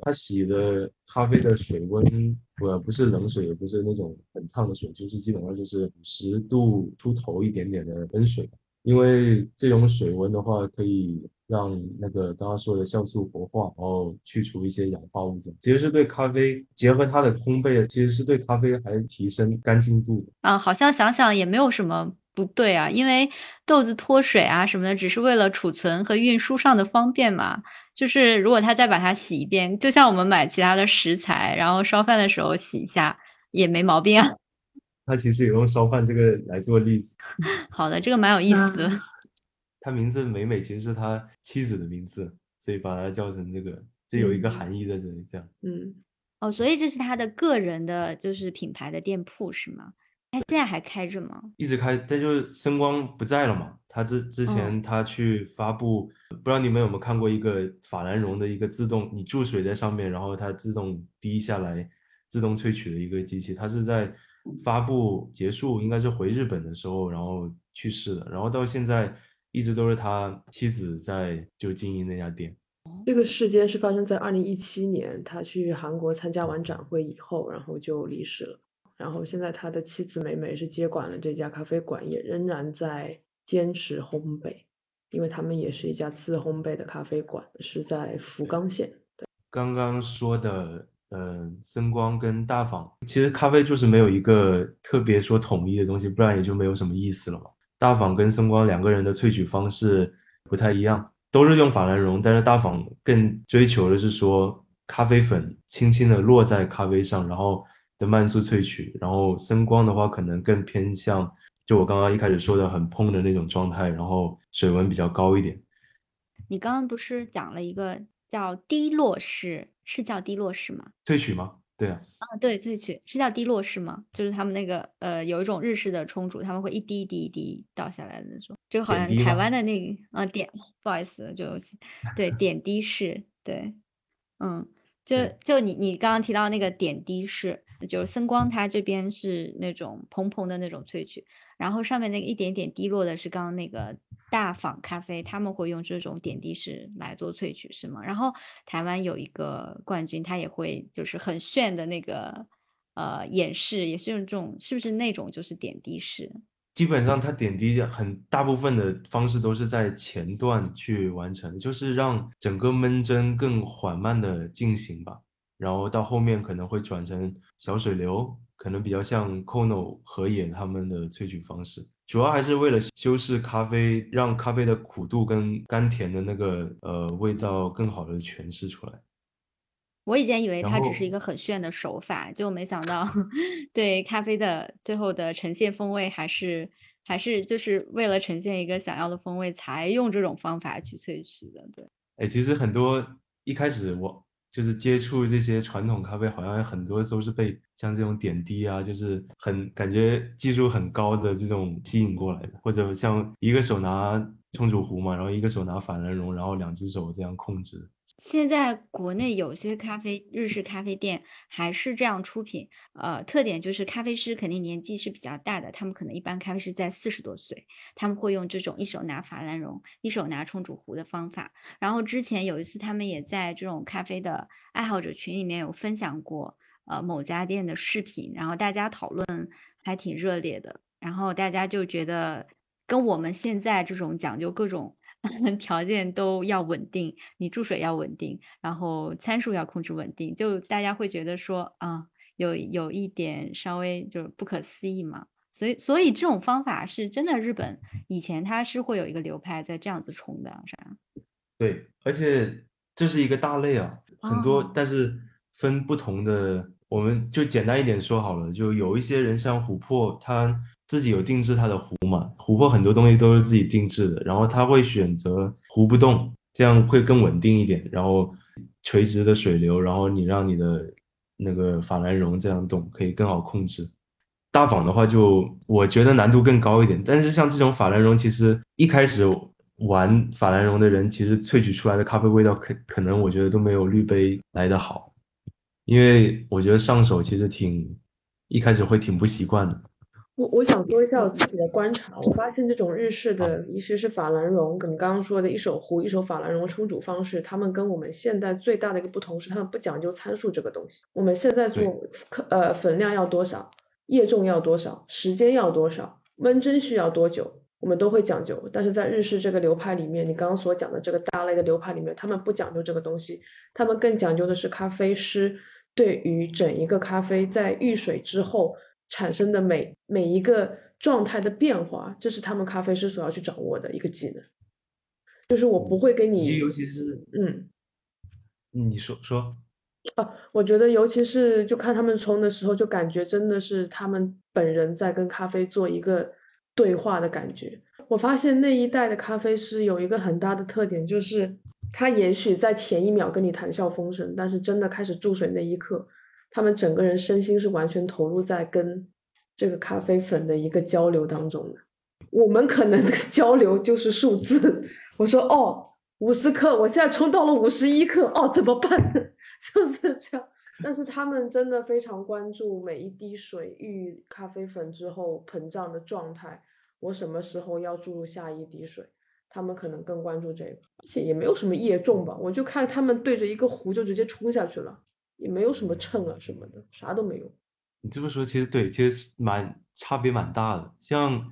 他洗的咖啡的水温，呃，不是冷水，也不是那种很烫的水，就是基本上就是五十度出头一点点的温水。因为这种水温的话，可以让那个刚刚说的酵素活化，然后去除一些氧化物质，其实是对咖啡结合它的烘焙，其实是对咖啡还提升干净度的。啊，好像想想也没有什么不对啊，因为豆子脱水啊什么的，只是为了储存和运输上的方便嘛。就是如果他再把它洗一遍，就像我们买其他的食材，然后烧饭的时候洗一下也没毛病啊。他其实也用烧饭这个来做例子。好的，这个蛮有意思的。他名字美美其实是他妻子的名字，所以把它叫成这个，这有一个含义在这里。这样，嗯，哦，所以这是他的个人的，就是品牌的店铺是吗？他现在还开着吗？一直开，但就是声光不在了嘛。他之之前他去发布，不知道你们有没有看过一个法兰绒的一个自动，你注水在上面，然后它自动滴下来，自动萃取的一个机器。它是在发布结束，应该是回日本的时候，然后去世的。然后到现在一直都是他妻子在就经营那家店。这个事件是发生在二零一七年，他去韩国参加完展会以后，然后就离世了。然后现在他的妻子美美是接管了这家咖啡馆，也仍然在坚持烘焙，因为他们也是一家自烘焙的咖啡馆，是在福冈县。刚刚说的，嗯，森光跟大仿，其实咖啡就是没有一个特别说统一的东西，不然也就没有什么意思了嘛。大仿跟森光两个人的萃取方式不太一样，都是用法兰绒，但是大仿更追求的是说咖啡粉轻轻的落在咖啡上，然后。的慢速萃取，然后声光的话可能更偏向，就我刚刚一开始说的很蓬的那种状态，然后水温比较高一点。你刚刚不是讲了一个叫滴落式，是叫滴落式吗？萃取吗？对啊。啊，对，萃取是叫滴落式吗？就是他们那个呃，有一种日式的冲煮，他们会一滴一滴一滴倒下来的那种。这个好像台湾的那个啊点，不好意思，就对点滴式，对，嗯，就就你你刚刚提到那个点滴式。就是森光，它这边是那种蓬蓬的那种萃取，然后上面那个一点点滴落的是刚刚那个大坊咖啡，他们会用这种点滴式来做萃取，是吗？然后台湾有一个冠军，他也会就是很炫的那个呃演示，也是用这种，是不是那种就是点滴式？基本上它点滴很大部分的方式都是在前段去完成，就是让整个闷蒸更缓慢的进行吧。然后到后面可能会转成小水流，可能比较像 Kono 和野他们的萃取方式，主要还是为了修饰咖啡，让咖啡的苦度跟甘甜的那个呃味道更好的诠释出来。我以前以为它只是一个很炫的手法，就没想到 对咖啡的最后的呈现风味还是还是就是为了呈现一个想要的风味才用这种方法去萃取的。对，哎，其实很多一开始我。就是接触这些传统咖啡，好像很多都是被像这种点滴啊，就是很感觉技术很高的这种吸引过来的，或者像一个手拿冲煮壶嘛，然后一个手拿法兰绒，然后两只手这样控制。现在国内有些咖啡日式咖啡店还是这样出品，呃，特点就是咖啡师肯定年纪是比较大的，他们可能一般咖啡师在四十多岁，他们会用这种一手拿法兰绒，一手拿冲煮壶的方法。然后之前有一次，他们也在这种咖啡的爱好者群里面有分享过，呃，某家店的视频，然后大家讨论还挺热烈的，然后大家就觉得跟我们现在这种讲究各种。条件都要稳定，你注水要稳定，然后参数要控制稳定，就大家会觉得说啊，有有一点稍微就是不可思议嘛。所以，所以这种方法是真的，日本以前它是会有一个流派在这样子冲的，是吧？对，而且这是一个大类啊，很多，哦但是分不同的，我们就简单一点说好了，就有一些人像琥珀，他自己有定制他的壶嘛，琥珀很多东西都是自己定制的，然后他会选择壶不动，这样会更稳定一点，然后垂直的水流，然后你让你的那个法兰绒这样动，可以更好控制。大仿的话就我觉得难度更高一点，但是像这种法兰绒，其实一开始玩法兰绒的人，其实萃取出来的咖啡味道可可能我觉得都没有滤杯来的好，因为我觉得上手其实挺一开始会挺不习惯的。我我想说一下我自己的观察，我发现这种日式的，尤其是法兰绒，跟你刚刚说的一手壶、一手法兰绒冲煮方式，他们跟我们现在最大的一个不同是，他们不讲究参数这个东西。我们现在做克呃粉量要多少，液重要多少，时间要多少，温蒸需要多久，我们都会讲究。但是在日式这个流派里面，你刚刚所讲的这个大类的流派里面，他们不讲究这个东西，他们更讲究的是咖啡师对于整一个咖啡在遇水之后。产生的每每一个状态的变化，这是他们咖啡师所要去掌握的一个技能。就是我不会给你，尤其是嗯，你说说啊，我觉得尤其是就看他们冲的时候，就感觉真的是他们本人在跟咖啡做一个对话的感觉。我发现那一代的咖啡师有一个很大的特点，就是他也许在前一秒跟你谈笑风生，但是真的开始注水那一刻。他们整个人身心是完全投入在跟这个咖啡粉的一个交流当中的。我们可能的 交流就是数字。我说哦，五十克，我现在冲到了五十一克，哦，怎么办？就是这样。但是他们真的非常关注每一滴水遇咖啡粉之后膨胀的状态，我什么时候要注入下一滴水？他们可能更关注这个，而且也没有什么液重吧。我就看他们对着一个壶就直接冲下去了。也没有什么秤啊什么的，啥都没有。你这么说，其实对，其实蛮差别蛮大的。像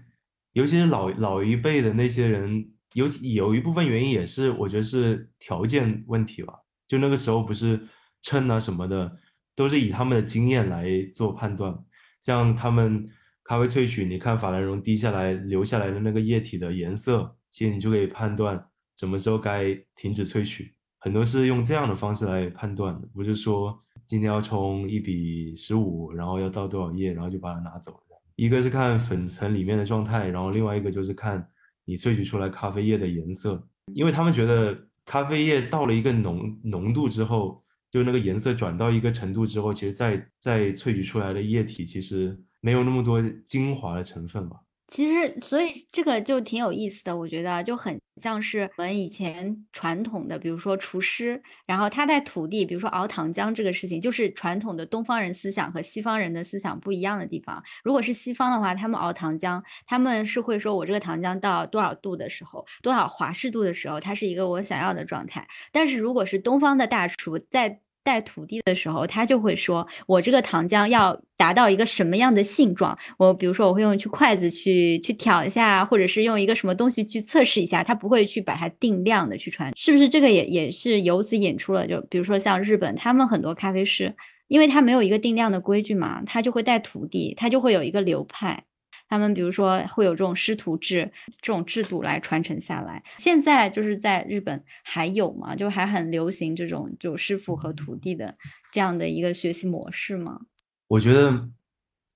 尤其是老老一辈的那些人，有有一部分原因也是我觉得是条件问题吧。就那个时候不是秤啊什么的，都是以他们的经验来做判断。像他们咖啡萃取，你看法兰绒滴下来留下来的那个液体的颜色，其实你就可以判断什么时候该停止萃取。很多是用这样的方式来判断的，不是说今天要冲一比十五，然后要倒多少液，然后就把它拿走。一个是看粉层里面的状态，然后另外一个就是看你萃取出来咖啡液的颜色，因为他们觉得咖啡液到了一个浓浓度之后，就那个颜色转到一个程度之后，其实再再萃取出来的液体其实没有那么多精华的成分吧。其实，所以这个就挺有意思的，我觉得就很像是我们以前传统的，比如说厨师，然后他在土地，比如说熬糖浆这个事情，就是传统的东方人思想和西方人的思想不一样的地方。如果是西方的话，他们熬糖浆，他们是会说我这个糖浆到多少度的时候，多少华氏度的时候，它是一个我想要的状态。但是如果是东方的大厨在带徒弟的时候，他就会说：“我这个糖浆要达到一个什么样的性状？我比如说，我会用去筷子去去挑一下，或者是用一个什么东西去测试一下。他不会去把它定量的去传，是不是？这个也也是由此引出了，就比如说像日本，他们很多咖啡师，因为他没有一个定量的规矩嘛，他就会带徒弟，他就会有一个流派。”他们比如说会有这种师徒制这种制度来传承下来，现在就是在日本还有吗？就还很流行这种就师傅和徒弟的这样的一个学习模式吗？我觉得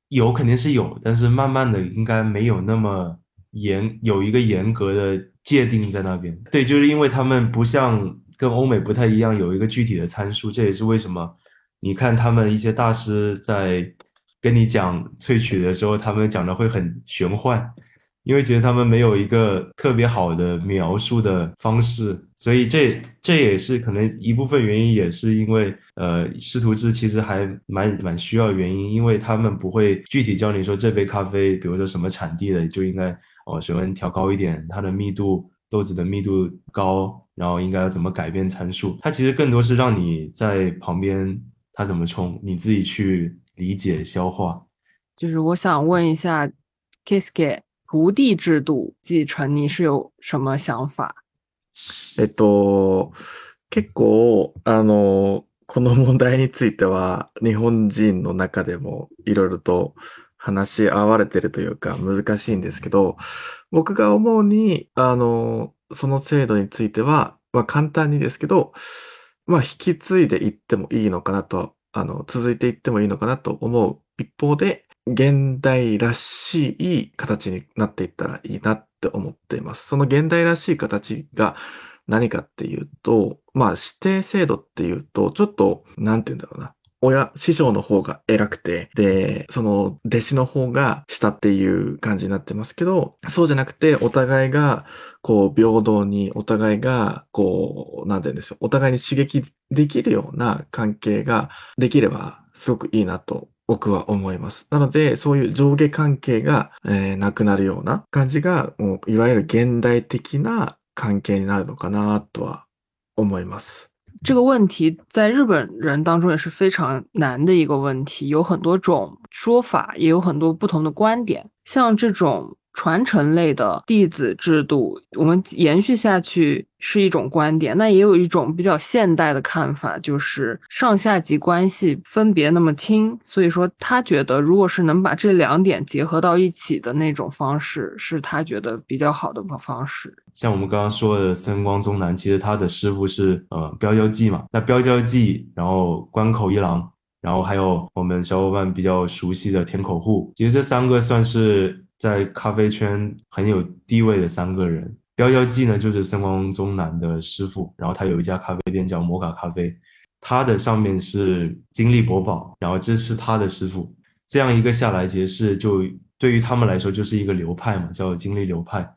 有肯定是有，但是慢慢的应该没有那么严，有一个严格的界定在那边。对，就是因为他们不像跟欧美不太一样，有一个具体的参数，这也是为什么你看他们一些大师在。跟你讲萃取的时候，他们讲的会很玄幻，因为其实他们没有一个特别好的描述的方式，所以这这也是可能一部分原因，也是因为呃师徒制其实还蛮蛮需要原因，因为他们不会具体教你说这杯咖啡，比如说什么产地的就应该哦水温调高一点，它的密度豆子的密度高，然后应该要怎么改变参数，它其实更多是让你在旁边它怎么冲，你自己去。理解消化，就是我想问一下 k i s k e 徒弟制度继承，你是有什么想法？えっと、結構、あの、この問題については、日本人の中でもいろいろと話し合われてるというか難しいんですけど、僕が思うに、あの、その制度については、まあ簡単にですけど、まあ引き継いでいってもいいのかなと、あの、続いていってもいいのかなと思う一方で、現代らしい形になっていったらいいなって思っています。その現代らしい形が何かっていうと、まあ指定制度っていうと、ちょっと、なんて言うんだろうな。親、師匠の方が偉くて、で、その弟子の方が下っていう感じになってますけど、そうじゃなくて、お互いが、こう、平等に、お互いが、こう、なんて言うんですよ。お互いに刺激できるような関係ができれば、すごくいいなと僕は思います。なので、そういう上下関係が、えーなくなるような感じが、もういわゆる現代的な関係になるのかなとは思います。这个问题在日本人当中也是非常难的一个问题，有很多种说法，也有很多不同的观点。像这种传承类的弟子制度，我们延续下去是一种观点，那也有一种比较现代的看法，就是上下级关系分别那么亲，所以说他觉得如果是能把这两点结合到一起的那种方式，是他觉得比较好的方式。像我们刚刚说的森光宗南，其实他的师傅是呃标交记嘛，那标交记，然后关口一郎，然后还有我们小伙伴比较熟悉的田口户，其实这三个算是在咖啡圈很有地位的三个人。雕雕记呢就是森光宗南的师傅，然后他有一家咖啡店叫摩卡咖啡，他的上面是金利博宝，然后这是他的师傅，这样一个下来，其实是就对于他们来说就是一个流派嘛，叫金利流派。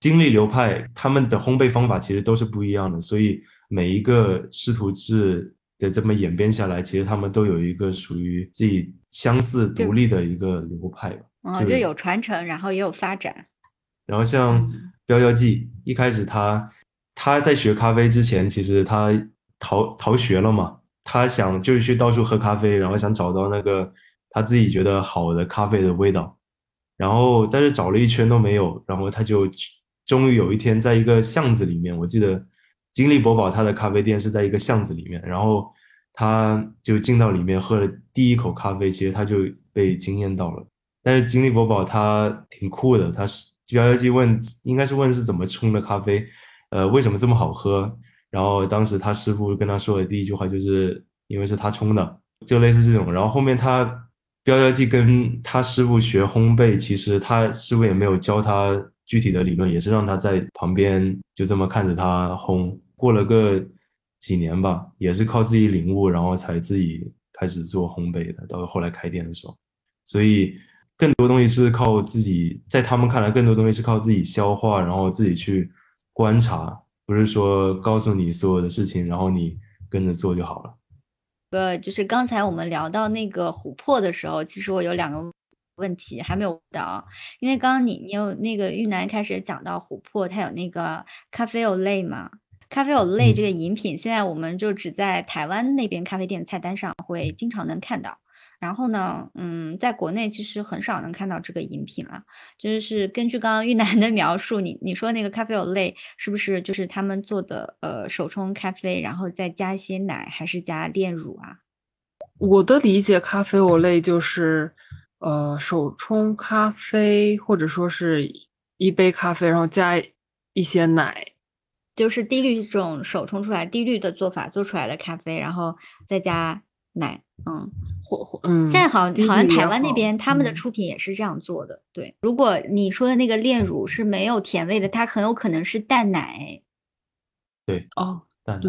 经历流派，他们的烘焙方法其实都是不一样的，所以每一个师徒制的这么演变下来，其实他们都有一个属于自己相似独立的一个流派吧。嗯，就有传承，然后也有发展。然后像标标记，一开始他他在学咖啡之前，其实他逃逃学了嘛，他想就是去到处喝咖啡，然后想找到那个他自己觉得好的咖啡的味道，然后但是找了一圈都没有，然后他就终于有一天在一个巷子里面，我记得金利博宝他的咖啡店是在一个巷子里面，然后他就进到里面喝了第一口咖啡，其实他就被惊艳到了。但是金利博宝他挺酷的，他是标标记问，应该是问是怎么冲的咖啡，呃，为什么这么好喝？然后当时他师傅跟他说的第一句话就是因为是他冲的，就类似这种。然后后面他标标记跟他师傅学烘焙，其实他师傅也没有教他具体的理论，也是让他在旁边就这么看着他烘。过了个几年吧，也是靠自己领悟，然后才自己开始做烘焙的。到后来开店的时候，所以更多东西是靠自己，在他们看来，更多东西是靠自己消化，然后自己去观察，不是说告诉你所有的事情，然后你跟着做就好了。呃，就是刚才我们聊到那个琥珀的时候，其实我有两个问题还没有问到，因为刚刚你你有那个玉楠开始讲到琥珀，它有那个咖啡有类嘛，咖啡有类这个饮品，现在我们就只在台湾那边咖啡店菜单上会经常能看到。然后呢，嗯，在国内其实很少能看到这个饮品了。就是根据刚刚玉楠的 描述，你你说那个咖啡有类是不是就是他们做的呃手冲咖啡，然后再加一些奶，还是加炼乳啊？我的理解，咖啡我类就是，呃，手冲咖啡，或者说是一杯咖啡，然后加一些奶。就是低滤这种手冲出来低滤的做法做出来的咖啡，然后再加奶，嗯，或或嗯，现在好低好像台湾那边他们的嗯出品也是这样做的。对，如果你说的那个炼乳是没有甜味的，它很有可能是淡奶。对哦，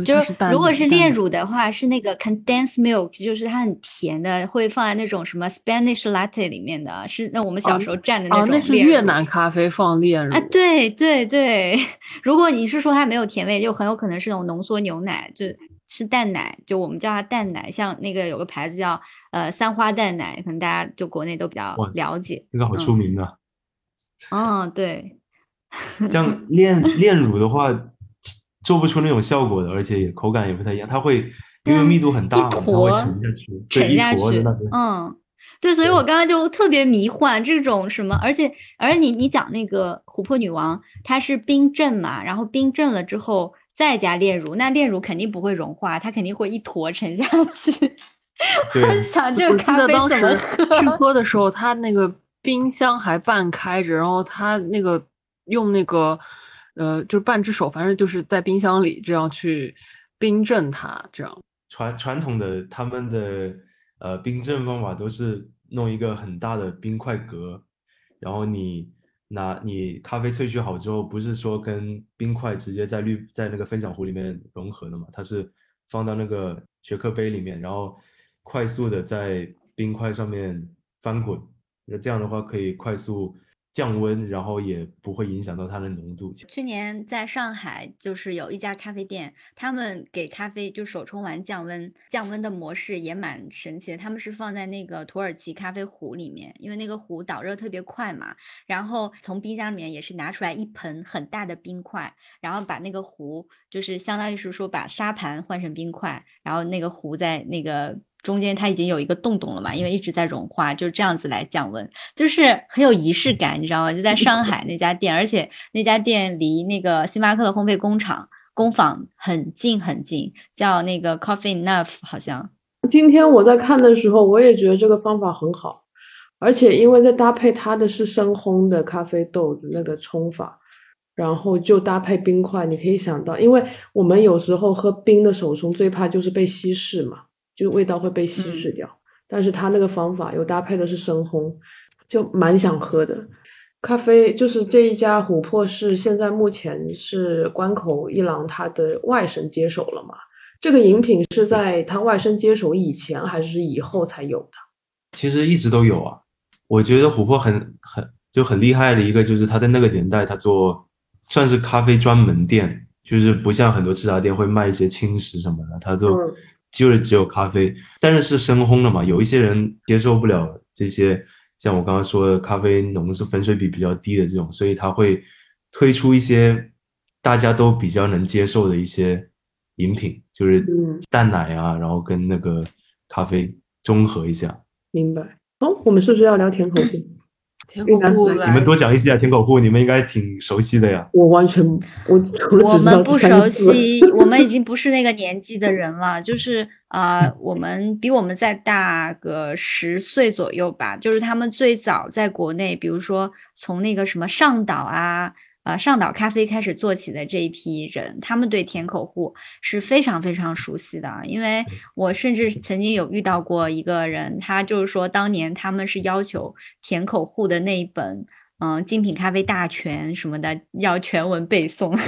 就是如果是炼乳的话，是那个 condensed milk，就是它很甜的，会放在那种什么 Spanish latte 里面的，是那我们小哦时候蘸的哦，种那是炼越南咖啡放炼乳啊，对对对，如果你是说它没有甜味，就很有可能是那种浓缩牛奶，就是淡奶，就我们叫它淡奶。像那个有个牌子叫呃三花淡奶，可能大家就国内都比较了解。那个好出名啊。哦，对，这样 炼炼乳的话，做不出那种效果的，而且也口感也不太一样。它会因为密度很大嘛，它会沉下去，沉下去嗯，对，所以我刚刚就特别迷幻这种什么，而且而且你你讲那个琥珀女王，它是冰镇嘛，然后冰镇了之后再加炼乳，那炼乳肯定不会融化，它肯定会一坨沉下去。对我想这个咖啡怎么？去喝的时候，它那个冰箱还半开着，然后它那个用那个呃，就是半只手，反正就是在冰箱里这样去冰镇它，这样。传传统的他们的呃冰镇方法都是弄一个很大的冰块格，然后你那你咖啡萃取好之后，不是说跟冰块直接在滤在那个分享壶里面融合的嘛，它是放到那个雪克杯里面，然后快速的在冰块上面翻滚，那这样的话可以快速降温，然后也不会影响到它的浓度。去年在上海，就是有一家咖啡店，他们给咖啡就手冲完降温，降温的模式也蛮神奇的。他们是放在那个土耳其咖啡壶里面，因为那个壶导热特别快嘛。然后从冰箱里面也是拿出来一盆很大的冰块，然后把那个壶就是相当于是说把沙盘换成冰块，然后那个壶在那个。中间它已经有一个洞洞了嘛，因为一直在融化，就是这样子来降温，就是很有仪式感，你知道吗？就在上海那家店，而且那家店离那个星巴克的烘焙工厂工坊很近很近，叫那个 Coffee Enough，好像。今天我在看的时候，我也觉得这个方法很好，而且因为在搭配它的是深烘的咖啡豆的那个冲法，然后就搭配冰块，你可以想到，因为我们有时候喝冰的手冲最怕就是被稀释嘛。就味道会被稀释掉，但是它那个方法又搭配的是深烘，就蛮想喝的。咖啡就是这一家琥珀是现在目前是关口一郎他的外甥接手了嘛？这个饮品是在他外甥接手以前还是以后才有的？其实一直都有啊。我觉得琥珀很很就很厉害的一个就是他在那个年代他做算是咖啡专门店，就是不像很多吃茶店会卖一些轻食什么的，他都。就是只有咖啡，但是是深烘的嘛，有一些人接受不了这些，像我刚刚说的咖啡浓度粉水比比较低的这种，所以他会推出一些大家都比较能接受的一些饮品，就是淡奶啊，然后跟那个咖啡中和一下。明白。哦，我们是不是要聊甜口户？甜口户，你们多讲一些啊！天狗户，你们应该挺熟悉的呀。我完全，我我们不熟悉，我们已经不是那个年纪的人了。就是呃，我们比我们再大个十岁左右吧。就是他们最早在国内，比如说从那个什么上岛啊。呃，上岛咖啡开始做起的这一批人，他们对甜口户是非常非常熟悉的。因为我甚至曾经有遇到过一个人，他就是说，当年他们是要求甜口户的那一本。嗯，精品咖啡大全什么的要全文背诵，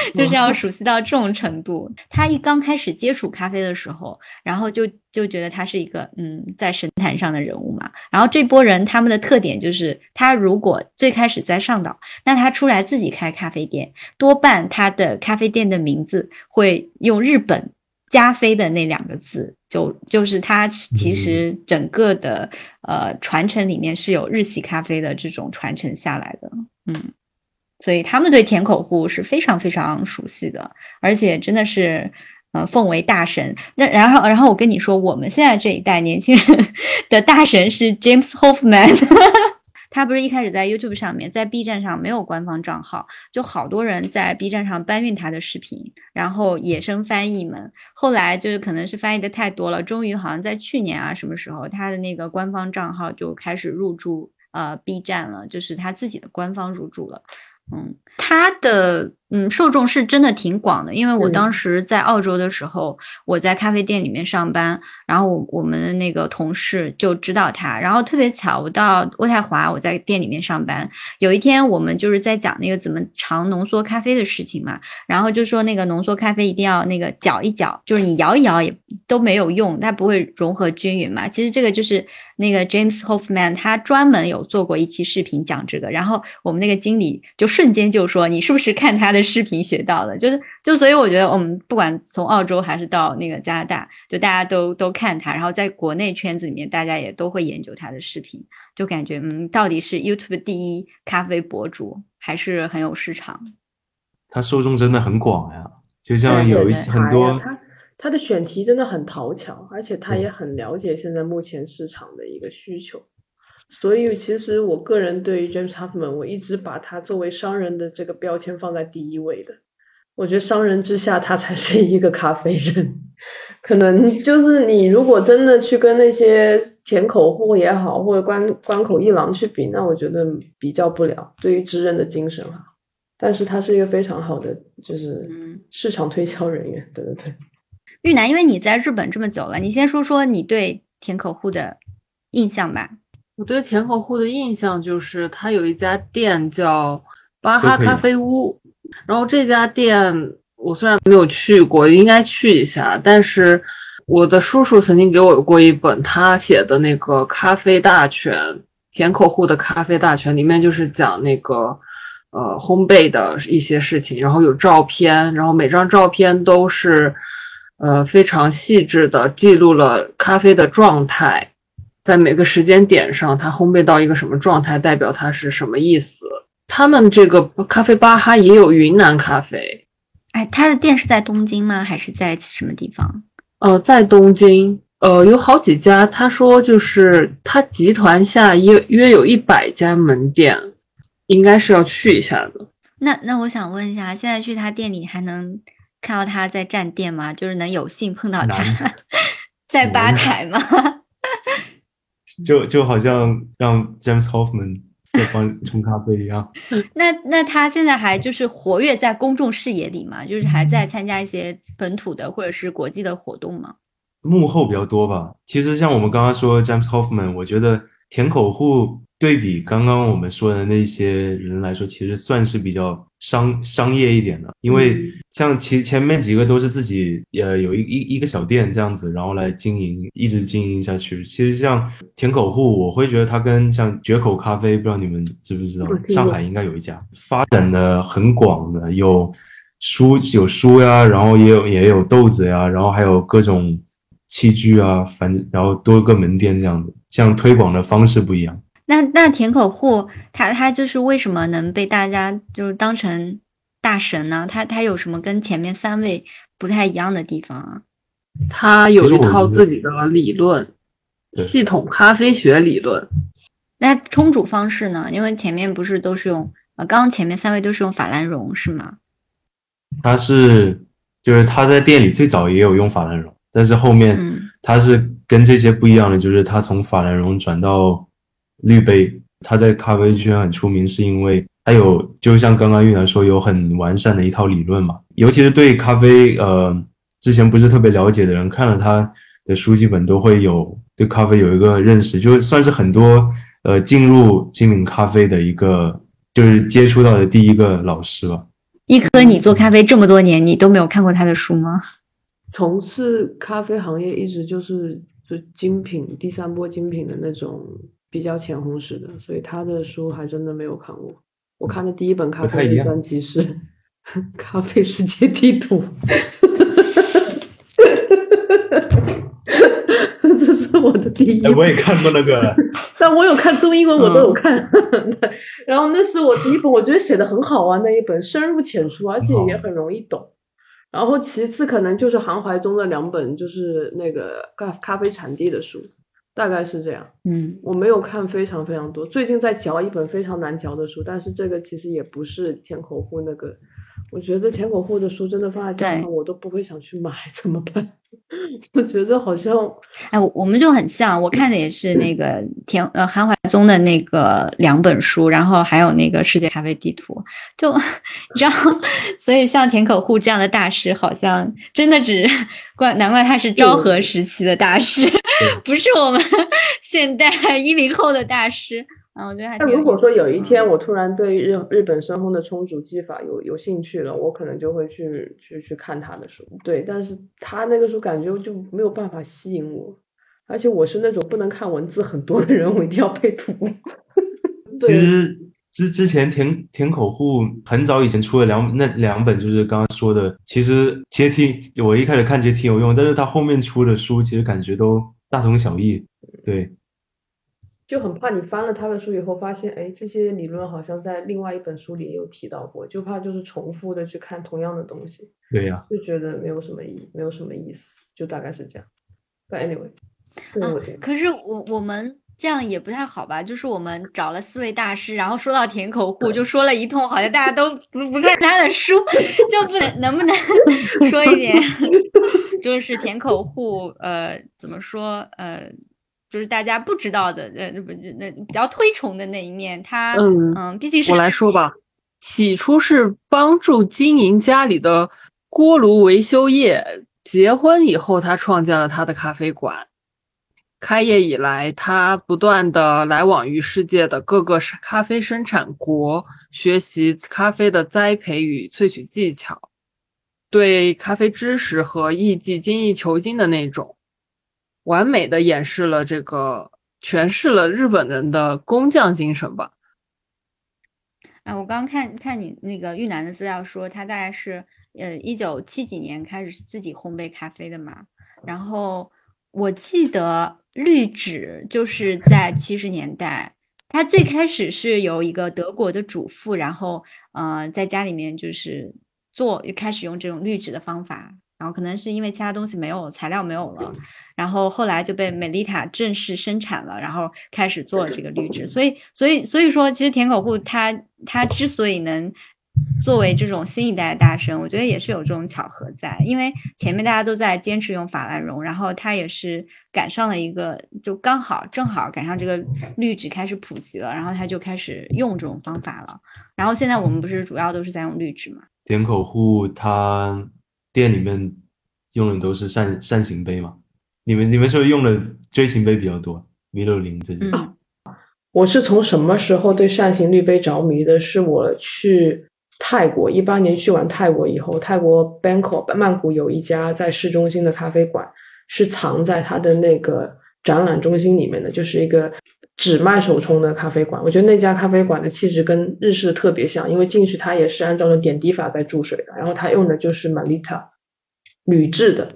就是要熟悉到这种程度。他一刚开始接触咖啡的时候，然后就就觉得他是一个嗯，在神坛上的人物嘛。然后这波人他们的特点就是，他如果最开始在上岛，那他出来自己开咖啡店，多半他的咖啡店的名字会用日本。加菲的那两个字，就就是他其实整个的呃传承里面是有日系咖啡的这种传承下来的，嗯，所以他们对甜口户是非常非常熟悉的，而且真的是呃奉为大神。那然后然后我跟你说，我们现在这一代年轻人 的大神是 James Hoffman。他不是一开始在 YouTube 上面，在 B 站上没有官方账号，就好多人在 B 站上搬运他的视频，然后野生翻译们，后来就是可能是翻译的太多了，终于好像在去年啊什么时候，他的那个官方账号就开始入驻呃 B 站了，就是他自己的官方入驻了，嗯，他的。嗯，受众是真的挺广的，因为我当时在澳洲的时候，我在咖啡店里面上班，然后我我们的那个同事就知道他，然后特别巧，我到渥太华，我在店里面上班，有一天我们就是在讲那个怎么尝浓缩咖啡的事情嘛，然后就说那个浓缩咖啡一定要那个搅一搅，就是你摇一摇也都没有用，它不会融合均匀嘛。其实这个就是那个 James Hoffman 他专门有做过一期视频讲这个，然后我们那个经理就瞬间就说你是不是看他的。视频学到的，就是就所以我觉得我们不管从澳洲还是到那个加拿大，就大家都都看他，然后在国内圈子里面，大家也都会研究他的视频，就感觉嗯，到底是 YouTube 第一咖啡博主，还是很有市场。他受众真的很广呀，就像有一些很多他他的选题真的很讨巧，而且他也很了解现在目前市场的一个需求。所以，其实我个人对于 James Huffman，我一直把他作为商人的这个标签放在第一位的。我觉得商人之下，他才是一个咖啡人。可能就是你如果真的去跟那些甜口户也好，或者关关口一郎去比，那我觉得比较不了。对于知人的精神啊，但是他是一个非常好的，就是市场推销人员。对对对，玉楠，因为你在日本这么久了，你先说说你对甜口户的印象吧。我对田口户的印象就是，他有一家店叫巴哈咖啡屋，然后这家店。我虽然没有去过，应该去一下。但是我的叔叔曾经给我过一本他写的那个《咖啡大全》，田口户的《咖啡大全》里面就是讲那个呃烘焙的一些事情，然后有照片，然后每张照片都是呃非常细致的记录了咖啡的状态，在每个时间点上它烘焙到一个什么状态，代表它是什么意思。他们这个咖啡巴哈也有云南咖啡。哎，他的店是在东京吗？还是在什么地方？呃，在东京，呃，有好几家。他说，就是他集团下约约有一百家门店，应该是要去一下的。那那我想问一下，现在去他店里还能看到他在站店吗？就是能有幸碰到他 在吧台吗？就就好像让 James Hoffman。在帮冲咖啡一样。那那他现在还就是活跃在公众视野里吗？就是还在参加一些本土的或者是国际的活动吗？幕后比较多吧。其实像我们刚刚说 James Hoffman，我觉得甜口户。对比刚刚我们说的那些人来说，其实算是比较商商业一点的，因为像其前面几个都是自己呃有一一一个小店这样子，然后来经营，一直经营下去。其实像甜口户，我会觉得它跟像绝口咖啡，不知道你们知不知道，上海应该有一家，发展的很广的，有书有书呀，然后也有也有豆子呀，然后还有各种器具啊，反正然后多个门店这样子，像推广的方式不一样。那那田口户，他他就是为什么能被大家就当成大神呢？他他有什么跟前面三位不太一样的地方啊？他有一套自己的理论，系统咖啡学理论。那冲煮方式呢？因为前面不是都是用呃，刚刚前面三位都是用法兰绒是吗？他是就是他在店里最早也有用法兰绒，但是后面他是跟这些不一样的，就是他从法兰绒转到。绿杯，他在咖啡圈很出名，是因为他有，就像刚刚玉楠说，有很完善的一套理论嘛。尤其是对咖啡，呃，之前不是特别了解的人，看了他的书基本都会有对咖啡有一个认识，就算是很多呃进入精品咖啡的一个，就是接触到的第一个老师吧。一科，你做咖啡这么多年，你都没有看过他的书吗？从事咖啡行业一直就是就精品第三波精品的那种。比较浅红式的，所以他的书还真的没有看过。我看的第一本咖啡的专辑是《咖啡世界地图》，这是我的第一。我也看过那个，但我有看中英文，我都有看。然后那是我第一本，我觉得写的很好啊，那一本深入浅出，而且也很容易懂。然后其次可能就是韩怀中的两本，就是那个咖咖啡产地的书。大概是这样，嗯，我没有看非常非常多，最近在嚼一本非常难嚼的书，但是这个其实也不是天口户那个，我觉得田口户的书真的放在家上我都不会想去买，怎么办？我觉得好像，哎，我们就很像，我看的也是那个田呃韩怀宗的那个两本书，然后还有那个世界咖啡地图，就你知道，所以像田口户这样的大师，好像真的只怪难怪他是昭和时期的大师，不是我们现代一零后的大师。嗯，我觉得还。那如果说有一天我突然对日日本深烘的冲煮技法有有兴趣了，我可能就会去去去看他的书。对，但是他那个书感觉就没有办法吸引我，而且我是那种不能看文字很多的人，我一定要配图。其实之之前田田口户很早以前出了两那两本，就是刚刚说的，其实其实挺我一开始看其实挺有用，但是他后面出的书其实感觉都大同小异。对。就很怕你翻了他的书以后，发现哎，这些理论好像在另外一本书里也有提到过，就怕就是重复的去看同样的东西。对呀，就觉得没有什么意，没有什么意思，就大概是这样。But anyway，啊，可是我我们这样也不太好吧？就是我们找了四位大师，然后说到田口户，就说了一通，好像大家都不不看他的书，就不能能不能说一点，就是田口户，呃，怎么说，呃，就是大家不知道的，呃，不那比较推崇的那一面，他嗯嗯，毕竟是我来说吧，起初是帮助经营家里的锅炉维修业，结婚以后他创建了他的咖啡馆。开业以来，他不断的来往于世界的各个咖啡生产国，学习咖啡的栽培与萃取技巧，对咖啡知识和艺技精益求精的那种，完美的演示了这个诠释了日本人的工匠精神吧。啊，我刚看看你那个玉楠的资料说，他大概是呃一九七几年开始自己烘焙咖啡的嘛，然后我记得滤纸就是在七十年代，他最开始是由一个德国的主妇，然后呃在家里面就是做，开始用这种滤纸的方法，然后可能是因为其他东西没有材料没有了，然后后来就被美丽塔正式生产了，然后开始做这个绿植，所以所以所以说，其实甜口户他他之所以能。作为这种新一代的大神，我觉得也是有这种巧合在，因为前面大家都在坚持用法兰绒，然后他也是赶上了一个，就刚好正好赶上这个绿植开始普及了，然后他就开始用这种方法了。然后现在我们不是主要都是在用绿植嘛？田口户他店里面用的都是扇扇形杯嘛？你们你们是不是用的锥形杯比较多，米六零这些。嗯，我是从什么时候对扇形滤杯着迷的？是我去。泰国一八年去完泰国以后，泰国 Bangkok 曼谷有一家在市中心的咖啡馆，是藏在它的那个展览中心里面的，就是一个只卖手冲的咖啡馆。我觉得那家咖啡馆的气质跟日式特别像，因为进去它也是按照着点滴法在注水的，然后它用的就是 Malita 铝制的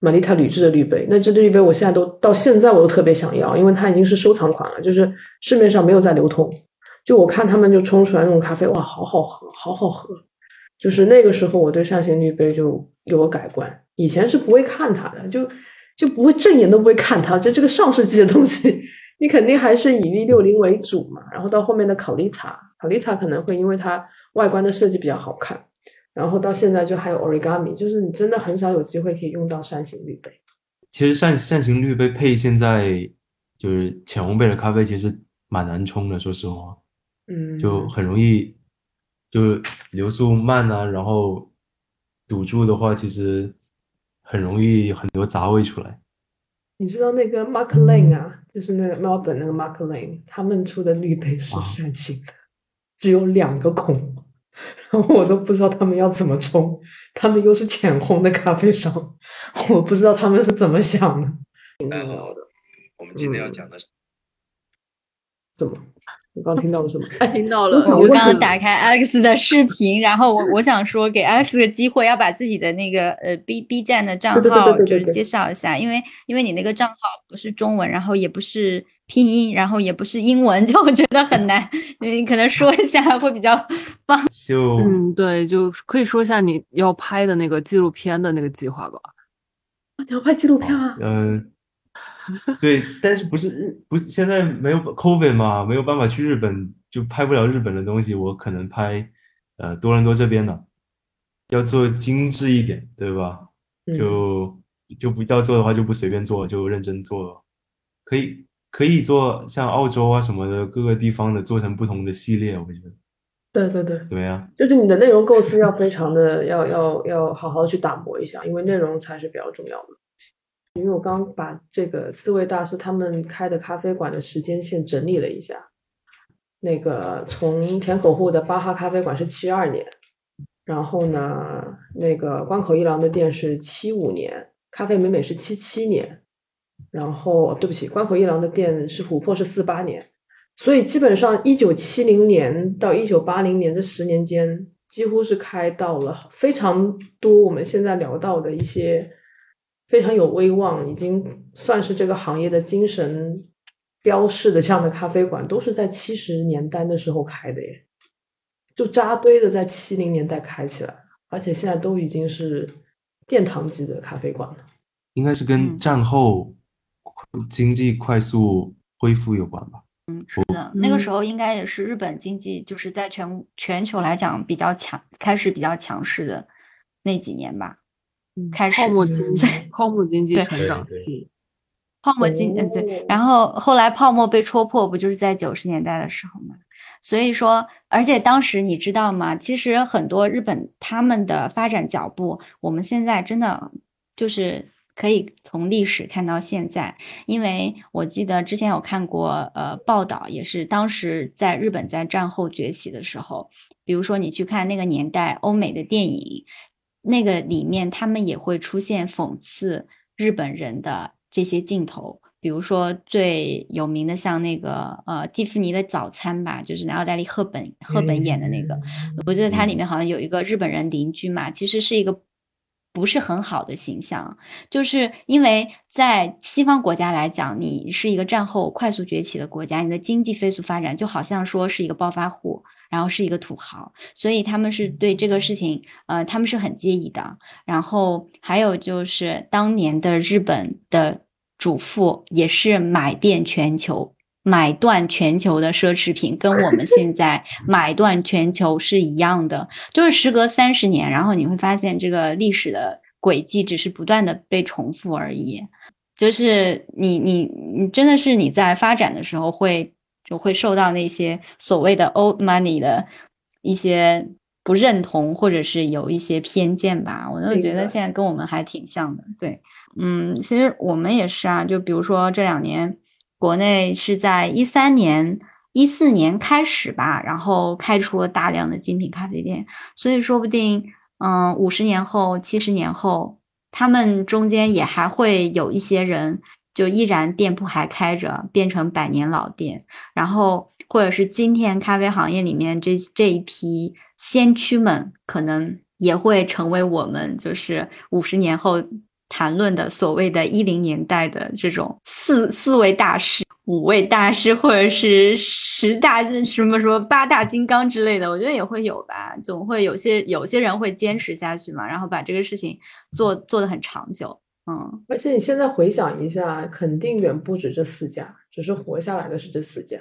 Malita 铝制的滤杯。那这滤杯我现在都到现在我都特别想要，因为它已经是收藏款了，就是市面上没有再流通。就我看他们就冲出来那种咖啡，哇，好好喝，好好喝。就是那个时候，我对扇形滤杯就有个改观。以前是不会看它的，就就不会正眼都不会看它。就这个上世纪的东西，你肯定还是以 V 六零为主嘛。然后到后面的考利塔，考利塔可能会因为它外观的设计比较好看。然后到现在就还有 Origami，就是你真的很少有机会可以用到扇形滤杯。其实扇扇形滤杯配现在就是浅烘焙的咖啡，其实蛮难冲的，说实话。嗯，就很容易，就流速慢啊，然后堵住的话，其实很容易很多杂味出来。你知道那个 Mark Lane 啊，就是那个 Melbourne 那个 Mark Lane，他们出的滤杯是扇形的，只有两个孔，然后我都不知道他们要怎么冲，他们又是浅烘的咖啡商，我不知道他们是怎么想的。大家好的，我们今天要讲的是怎么？我刚听到了什么？哎，听到了。我刚刚打开 Alex 的视频，然后我我想说给 Alex 个机会，要把自己的那个呃 B B 站的账号就是介绍一下，因为因为你那个账号不是中文，然后也不是拼音，然后也不是英文，就我觉得很难。你可能说一下会比较棒。就嗯，对，就可以说一下你要拍的那个纪录片的那个计划吧。你要拍纪录片啊？嗯。对，但是不是日不是现在没有 COVID 嘛，没有办法去日本，就拍不了日本的东西。我可能拍呃多伦多这边的，要做精致一点，对吧？就就不要做的话，就不随便做，就认真做。可以可以做像澳洲啊什么的各个地方的，做成不同的系列，我觉得。对对对，怎么样？就是你的内容构思要非常的要要要好好去打磨一下，因为内容才是比较重要的。因为我刚把这个四位大师他们开的咖啡馆的时间线整理了一下，那个从田口户的巴哈咖啡馆是七二年，然后呢，那个关口一郎的店是七五年，咖啡美美是七七年，然后对不起，关口一郎的店是琥珀是四八年，所以基本上一九七零年到一九八零年这十年间，几乎是开到了非常多我们现在聊到的一些。非常有威望，已经算是这个行业的精神标示的这样的咖啡馆，都是在七十年代的时候开的耶，就扎堆的在七零年代开起来，而且现在都已经是殿堂级的咖啡馆了。应该是跟战后经济快速恢复有关吧。嗯，是的，那个时候应该也是日本经济就是在全全球来讲比较强，开始比较强势的那几年吧。开始泡沫经济，泡沫经济成长期。泡沫经嗯对，哦然后后来泡沫被戳破，不就是在九十年代的时候吗？所以说，而且当时你知道吗？其实很多日本他们的发展脚步，我们现在真的就是可以从历史看到现在，因为我记得之前有看过呃报道，也是当时在日本在战后崛起的时候，比如说你去看那个年代欧美的电影，那个里面他们也会出现讽刺日本人的这些镜头。比如说最有名的，像那个呃蒂芙尼的早餐吧，就是奥黛丽赫本赫本演的那个，我记得它里面好像有一个日本人邻居嘛，其实是一个不是很好的形象，就是因为在西方国家来讲，你是一个战后快速崛起的国家，你的经济飞速发展，就好像说是一个暴发户，然后是一个土豪，所以他们是对这个事情，呃，他们是很介意的。然后还有就是当年的日本的主妇也是买遍全球。买断全球的奢侈品，跟我们现在 买断全球是一样的，就是时隔三十年，然后你会发现这个历史的轨迹只是不断的被重复而已。就是你你你真的是你在发展的时候会就会受到那些所谓的 old money 的一些不认同，或者是有一些偏见吧。我就觉得现在跟我们还挺像的。对，嗯，其实我们也是啊，就比如说这两年。国内是在一三年、一四年开始吧，然后开出了大量的精品咖啡店，所以说不定，嗯，五十年后、七十年后，他们中间也还会有一些人，就依然店铺还开着，变成百年老店，然后或者是今天咖啡行业里面这这一批先驱们，可能也会成为我们就是五十年后。谈论的所谓的“一零年代”的这种四四位大师、五位大师，或者是十大什么什么八大金刚之类的，我觉得也会有吧。总会有些有些人会坚持下去嘛，然后把这个事情做做得很长久。嗯，而且你现在回想一下，肯定远不止这四家，只是活下来的是这四家。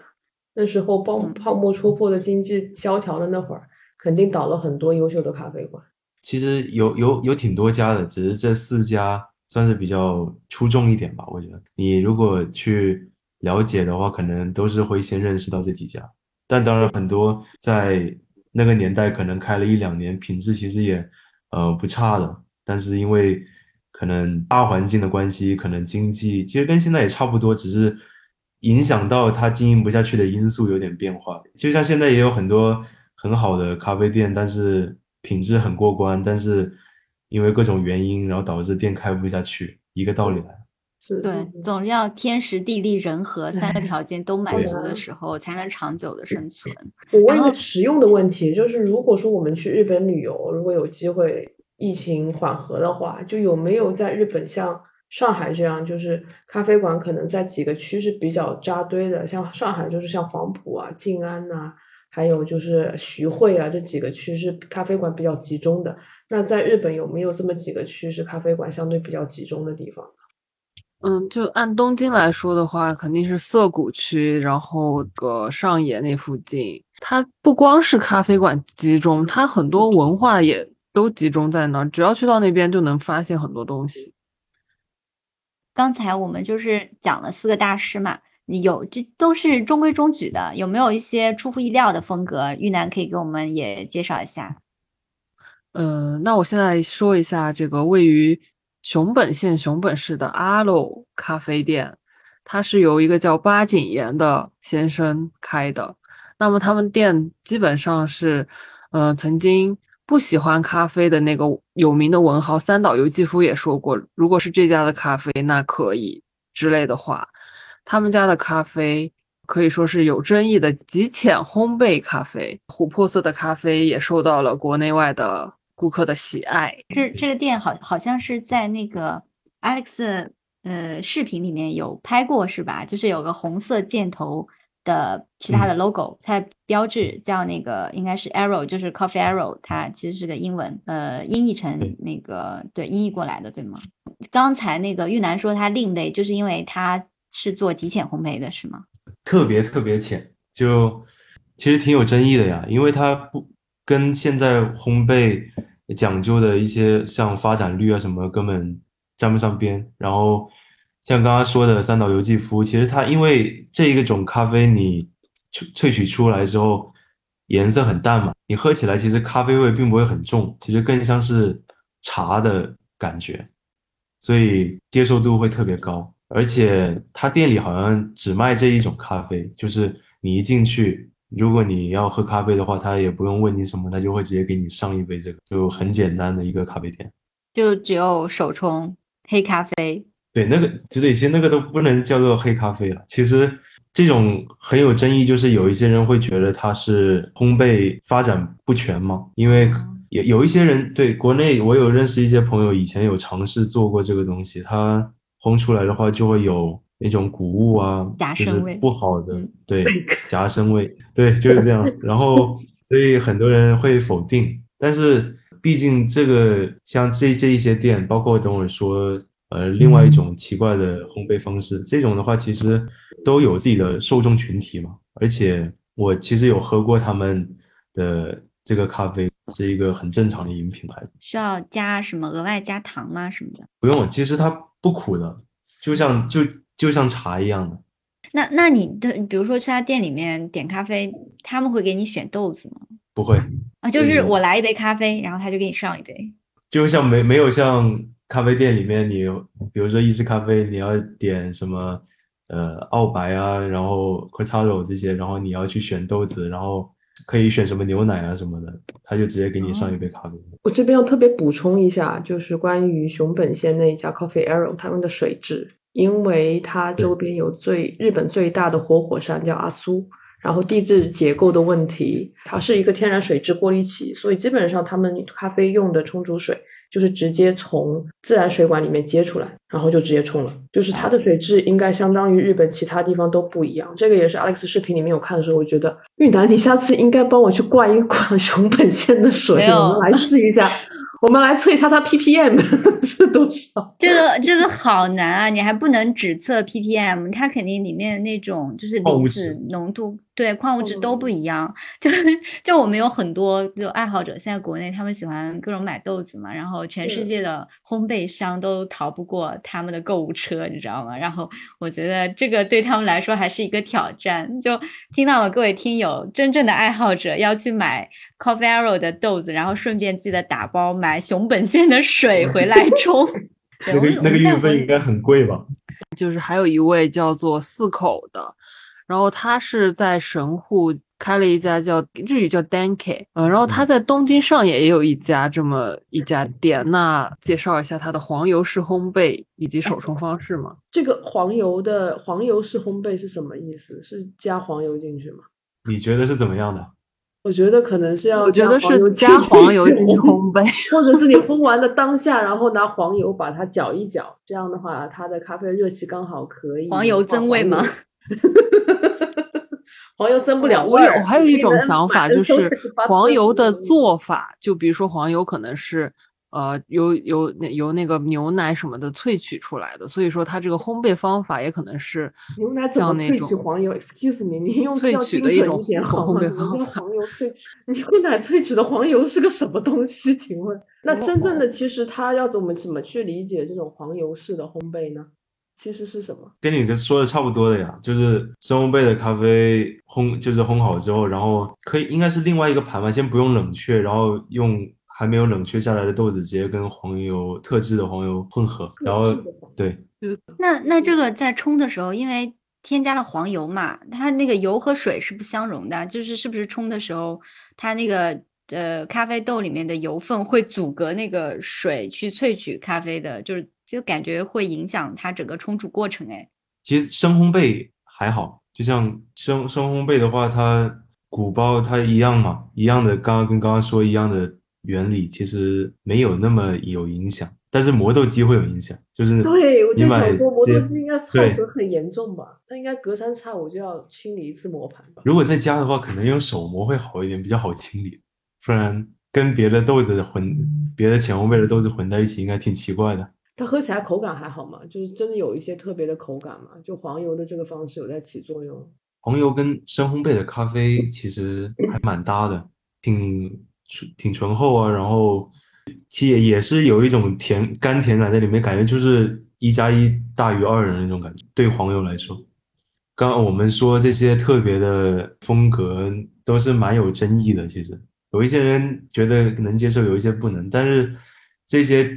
那时候泡泡沫戳破的经济萧条的那会儿，肯定倒了很多优秀的咖啡馆。其实有有有挺多家的，只是这四家算是比较出众一点吧。我觉得你如果去了解的话，可能都是会先认识到这几家。但当然，很多在那个年代可能开了一两年，品质其实也呃不差的。但是因为可能大环境的关系，可能经济其实跟现在也差不多，只是影响到它经营不下去的因素有点变化。就像现在也有很多很好的咖啡店，但是。品质很过关，但是因为各种原因，然后导致店开不下去，一个道理来。是对，总要天时地利人和三个条件都满足的时候，才能长久的生存。我问一个实用的问题，就是如果说我们去日本旅游，如果有机会疫情缓和的话，就有没有在日本像上海这样，就是咖啡馆可能在几个区是比较扎堆的，像上海就是像黄埔啊、静安呐。还有就是徐汇啊，这几个区是咖啡馆比较集中的。那在日本有没有这么几个区是咖啡馆相对比较集中的地方？嗯，就按东京来说的话，肯定是涩谷区，然后个上野那附近。它不光是咖啡馆集中，它很多文化也都集中在那儿。只要去到那边，就能发现很多东西。刚才我们就是讲了四个大师嘛。有，这都是中规中矩的。有没有一些出乎意料的风格？玉楠可以给我们也介绍一下。呃，那我现在说一下这个位于熊本县熊本市的阿楼咖啡店，它是由一个叫八井岩的先生开的。那么他们店基本上是，呃，曾经不喜欢咖啡的那个有名的文豪三岛由纪夫也说过，如果是这家的咖啡，那可以之类的话。他们家的咖啡可以说是有争议的极浅烘焙咖啡，琥珀色的咖啡也受到了国内外的顾客的喜爱。这这个店好好像是在那个 Alex 呃视频里面有拍过是吧？就是有个红色箭头的其他的 logo，它标志叫那个应该是 arrow，就是 coffee arrow，它其实是个英文，呃，音译成那个对音译过来的对吗？刚才那个玉楠说它另类，就是因为它。是做极浅烘焙的，是吗？特别特别浅，就其实挺有争议的呀，因为它不跟现在烘焙讲究的一些像发展率啊什么根本沾不上边。然后像刚刚说的三岛由纪夫，其实它因为这一个种咖啡你萃萃取出来之后颜色很淡嘛，你喝起来其实咖啡味并不会很重，其实更像是茶的感觉，所以接受度会特别高。而且他店里好像只卖这一种咖啡，就是你一进去，如果你要喝咖啡的话，他也不用问你什么，他就会直接给你上一杯这个，就很简单的一个咖啡店。就只有手冲黑咖啡。对，那个就得些那个都不能叫做黑咖啡了。其实这种很有争议，就是有一些人会觉得它是烘焙发展不全嘛，因为有有一些人对国内，我有认识一些朋友，以前有尝试做过这个东西，它。烘出来的话，就会有那种谷物啊，就是不好的，对，夹生味，对，就是这样。然后，所以很多人会否定。但是，毕竟这个像这这一些店，包括等会说，呃，另外一种奇怪的烘焙方式，这种的话，其实都有自己的受众群体嘛。而且，我其实有喝过他们的这个咖啡，是一个很正常的饮品来的。需要加什么额外加糖吗？什么的？不用，其实它。不苦的，就像就就像茶一样的。那那你的，比如说去他店里面点咖啡，他们会给你选豆子吗？不会啊，就是我来一杯咖啡，然后他就给你上一杯。就像没没有像咖啡店里面，你比如说意式咖啡，你要点什么呃澳白啊，然后 c o r t a d o 这些，然后你要去选豆子，然后。可以选什么牛奶啊什么的，他就直接给你上一杯咖啡。我这边要特别补充一下，就是关于熊本县那一家 Coffee Arrow 他们的水质，因为它周边有最日本最大的活火山叫阿苏，然后地质结构的问题，它是一个天然水质过滤器，所以基本上他们咖啡用的冲煮水。就是直接从自然水管里面接出来，然后就直接冲了。就是它的水质应该相当于日本其他地方都不一样。这个也是 Alex 视频里面有看的时候，我觉得玉南，你下次应该帮我去灌一 灌熊本县的水，我们来试一下。我们来测一下它 ppm 是多少？这个这个好难啊！你还不能只测 ppm，它肯定里面那种就是离子浓度，对矿物质都不一样。就是就我们有很多就爱好者，现在国内他们喜欢各种买豆子嘛，然后全世界的烘焙商都逃不过他们的购物车，你知道吗？然后我觉得这个对他们来说还是一个挑战。就听到了各位听友，真正的爱好者要去买。Coffee Arrow 的豆子，然后顺便记得打包买熊本县的水回来冲。那个那个运费应该很贵吧？就是还有一位叫做四口的，然后他是在神户开了一家叫日语叫 Danke，嗯，然后他在东京上野也有一家这么一家店。那介绍一下他的黄油式烘焙以及手冲方式吗？这个黄油的黄油式烘焙是什么意思？是加黄油进去吗？你觉得是怎么样的？我觉得可能是要，我觉得是加黄油进烘焙，或者是你烘完的当下，然后拿黄油把它搅一搅，这样的话，它的咖啡热气刚好可以。黄油增味吗？黄油增不了味。我有还有一种想法，就是黄油的做法，就比如说黄油可能是。呃，由由那由那个牛奶什么的萃取出来的，所以说它这个烘焙方法也可能是牛奶怎么萃取黄油？Excuse me，你用萃取的一种烘焙方法。黄油萃取 牛奶萃取的黄油是个什么东西？请问，那真正的其实它要怎么怎么去理解这种黄油式的烘焙呢？其实是什么？跟你跟说的差不多的呀，就是深烘焙的咖啡烘，就是烘好之后，然后可以应该是另外一个盘吧，先不用冷却，然后用。还没有冷却下来的豆子直接跟黄油特制的黄油混合，然后对，那那这个在冲的时候，因为添加了黄油嘛，它那个油和水是不相容的，就是是不是冲的时候，它那个呃咖啡豆里面的油分会阻隔那个水去萃取咖啡的，就是就感觉会影响它整个冲煮过程。哎，其实深烘焙还好，就像生生烘焙的话，它鼓包它一样嘛，一样的，刚刚跟刚刚说一样的。原理其实没有那么有影响，但是磨豆机会有影响，就是对我就想说磨豆机应该耗损很严重吧？它应该隔三差五就要清理一次磨盘吧？如果在家的话，可能用手磨会好一点，比较好清理，不然跟别的豆子混，别的浅烘焙的豆子混在一起，应该挺奇怪的。它喝起来口感还好吗？就是真的有一些特别的口感吗？就黄油的这个方式有在起作用？黄油跟深烘焙的咖啡其实还蛮搭的，挺挺醇厚啊，然后其实也是有一种甜甘甜感在里面，感觉就是一加一大于二的那种感觉。对黄油来说，刚刚我们说这些特别的风格都是蛮有争议的，其实有一些人觉得能接受，有一些不能，但是这些。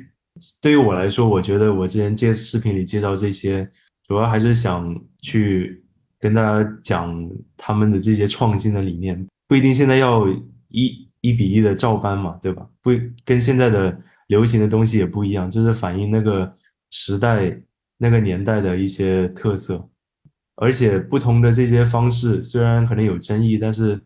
对于我来说，我觉得我之前介视频里介绍这些，主要还是想去跟大家讲他们的这些创新的理念，不一定现在要一一比一的照搬嘛，对吧？不跟现在的流行的东西也不一样，这是反映那个时代、那个年代的一些特色。而且不同的这些方式虽然可能有争议，但是，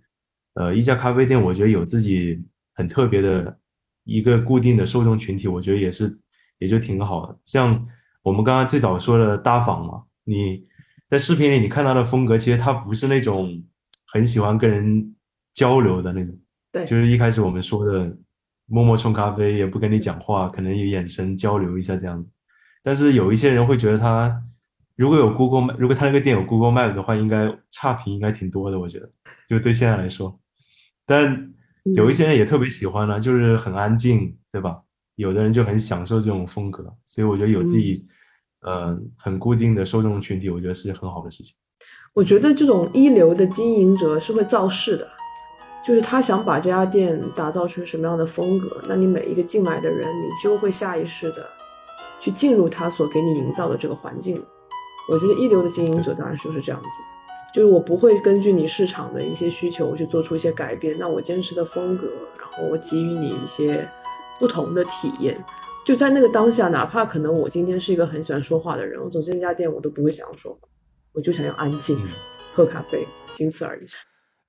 呃，一家咖啡店我觉得有自己很特别的。一个固定的受众群体，我觉得也是，也就挺好的。像我们刚刚最早说的搭访嘛，你在视频里你看到的风格，其实他不是那种很喜欢跟人交流的那种，对，就是一开始我们说的默默冲咖啡，也不跟你讲话，可能有眼神交流一下这样子。但是有一些人会觉得他如果有 Google，如果他那个店有 Google Map 的话，应该差评应该挺多的，我觉得，就对现在来说，但。有一些人也特别喜欢呢，就是很安静，对吧？有的人就很享受这种风格，所以我觉得有自己，呃，很固定的受众群体，我觉得是很好的事情。我觉得这种一流的经营者是会造势的，就是他想把这家店打造成什么样的风格，那你每一个进来的人，你就会下意识的去进入他所给你营造的这个环境。我觉得一流的经营者当然就是这样子。就是我不会根据你市场的一些需求去做出一些改变，那我坚持的风格，然后我给予你一些不同的体验。就在那个当下，哪怕可能我今天是一个很喜欢说话的人，我走进这家店，我都不会想要说话，我就想要安静喝咖啡，仅此而已。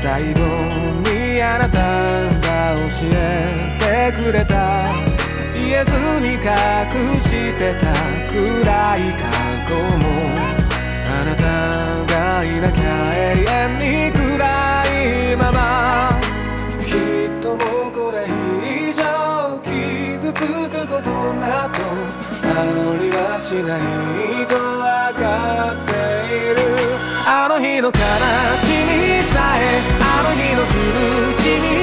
最後にあなたが教えてくれた言えずに隠してた暗い過去もあなたがいなきゃ永遠に暗いまま。きっともうこれ以上傷つくことなどありはしないとわかっての日の悲しみさえあの日の苦しみ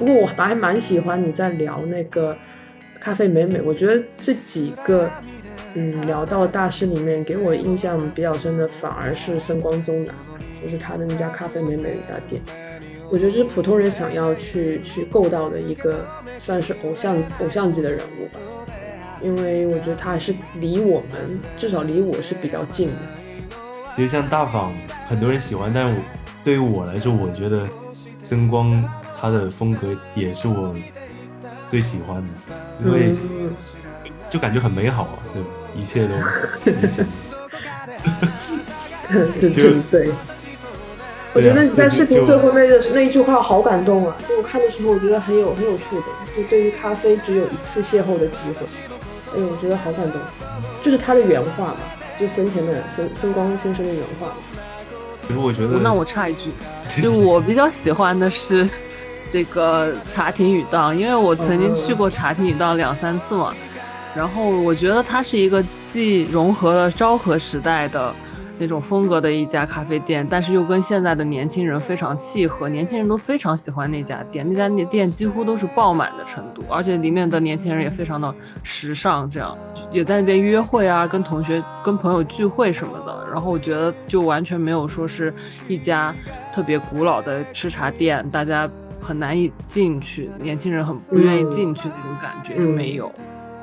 不过我还蛮喜欢你在聊那个咖啡美美，我觉得这几个嗯聊到大师里面，给我印象比较深的反而是森光宗南。就是他的那家咖啡美美的一家店，我觉得这是普通人想要去去够到的一个算是偶像偶像级的人物吧，因为我觉得他还是离我们至少离我是比较近的。其实像大仿，很多人喜欢，但我对于我来说，我觉得森光他的风格也是我最喜欢的，因为就感觉很美好啊，对吧？一切都理想。就对。我觉得你在视频最后那个那一句话好感动啊！就我看的时候，我觉得很有很有触动。就对于咖啡只有一次邂逅的机会，哎呦，我觉得好感动。就是他的原话嘛，就森田的森森光先生的原话。其实我觉得，那我插一句，就我比较喜欢的是这个茶亭雨道，因为我曾经去过茶亭雨道两三次嘛。然后我觉得它是一个既融合了昭和时代的。那种风格的一家咖啡店，但是又跟现在的年轻人非常契合，年轻人都非常喜欢那家店，那家店几乎都是爆满的程度，而且里面的年轻人也非常的时尚，这样也在那边约会啊，跟同学、跟朋友聚会什么的。然后我觉得就完全没有说是一家特别古老的吃茶店，大家很难以进去，年轻人很不愿意进去那种感觉就没有。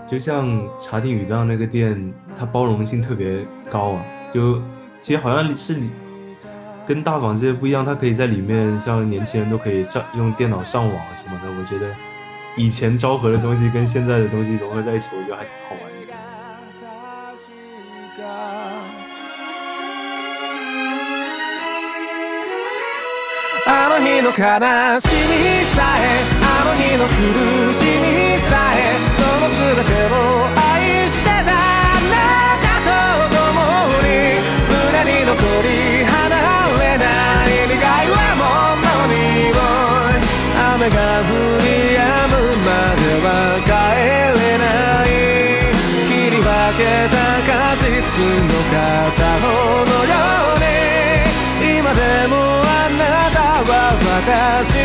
就像茶丁语档那个店，它包容性特别高啊，就。其实好像是你跟大坊这些不一样，它可以在里面，像年轻人都可以上用电脑上网什么的。我觉得以前昭和的东西跟现在的东西融合在一起，我觉得还挺好玩的。あの日の悲しみさえあの日の苦しみさえその全てを愛してたあなたと共に胸に残り離れない願いはものにおい雨が降り止むまでは帰れない。切り分けた果実の片方のよ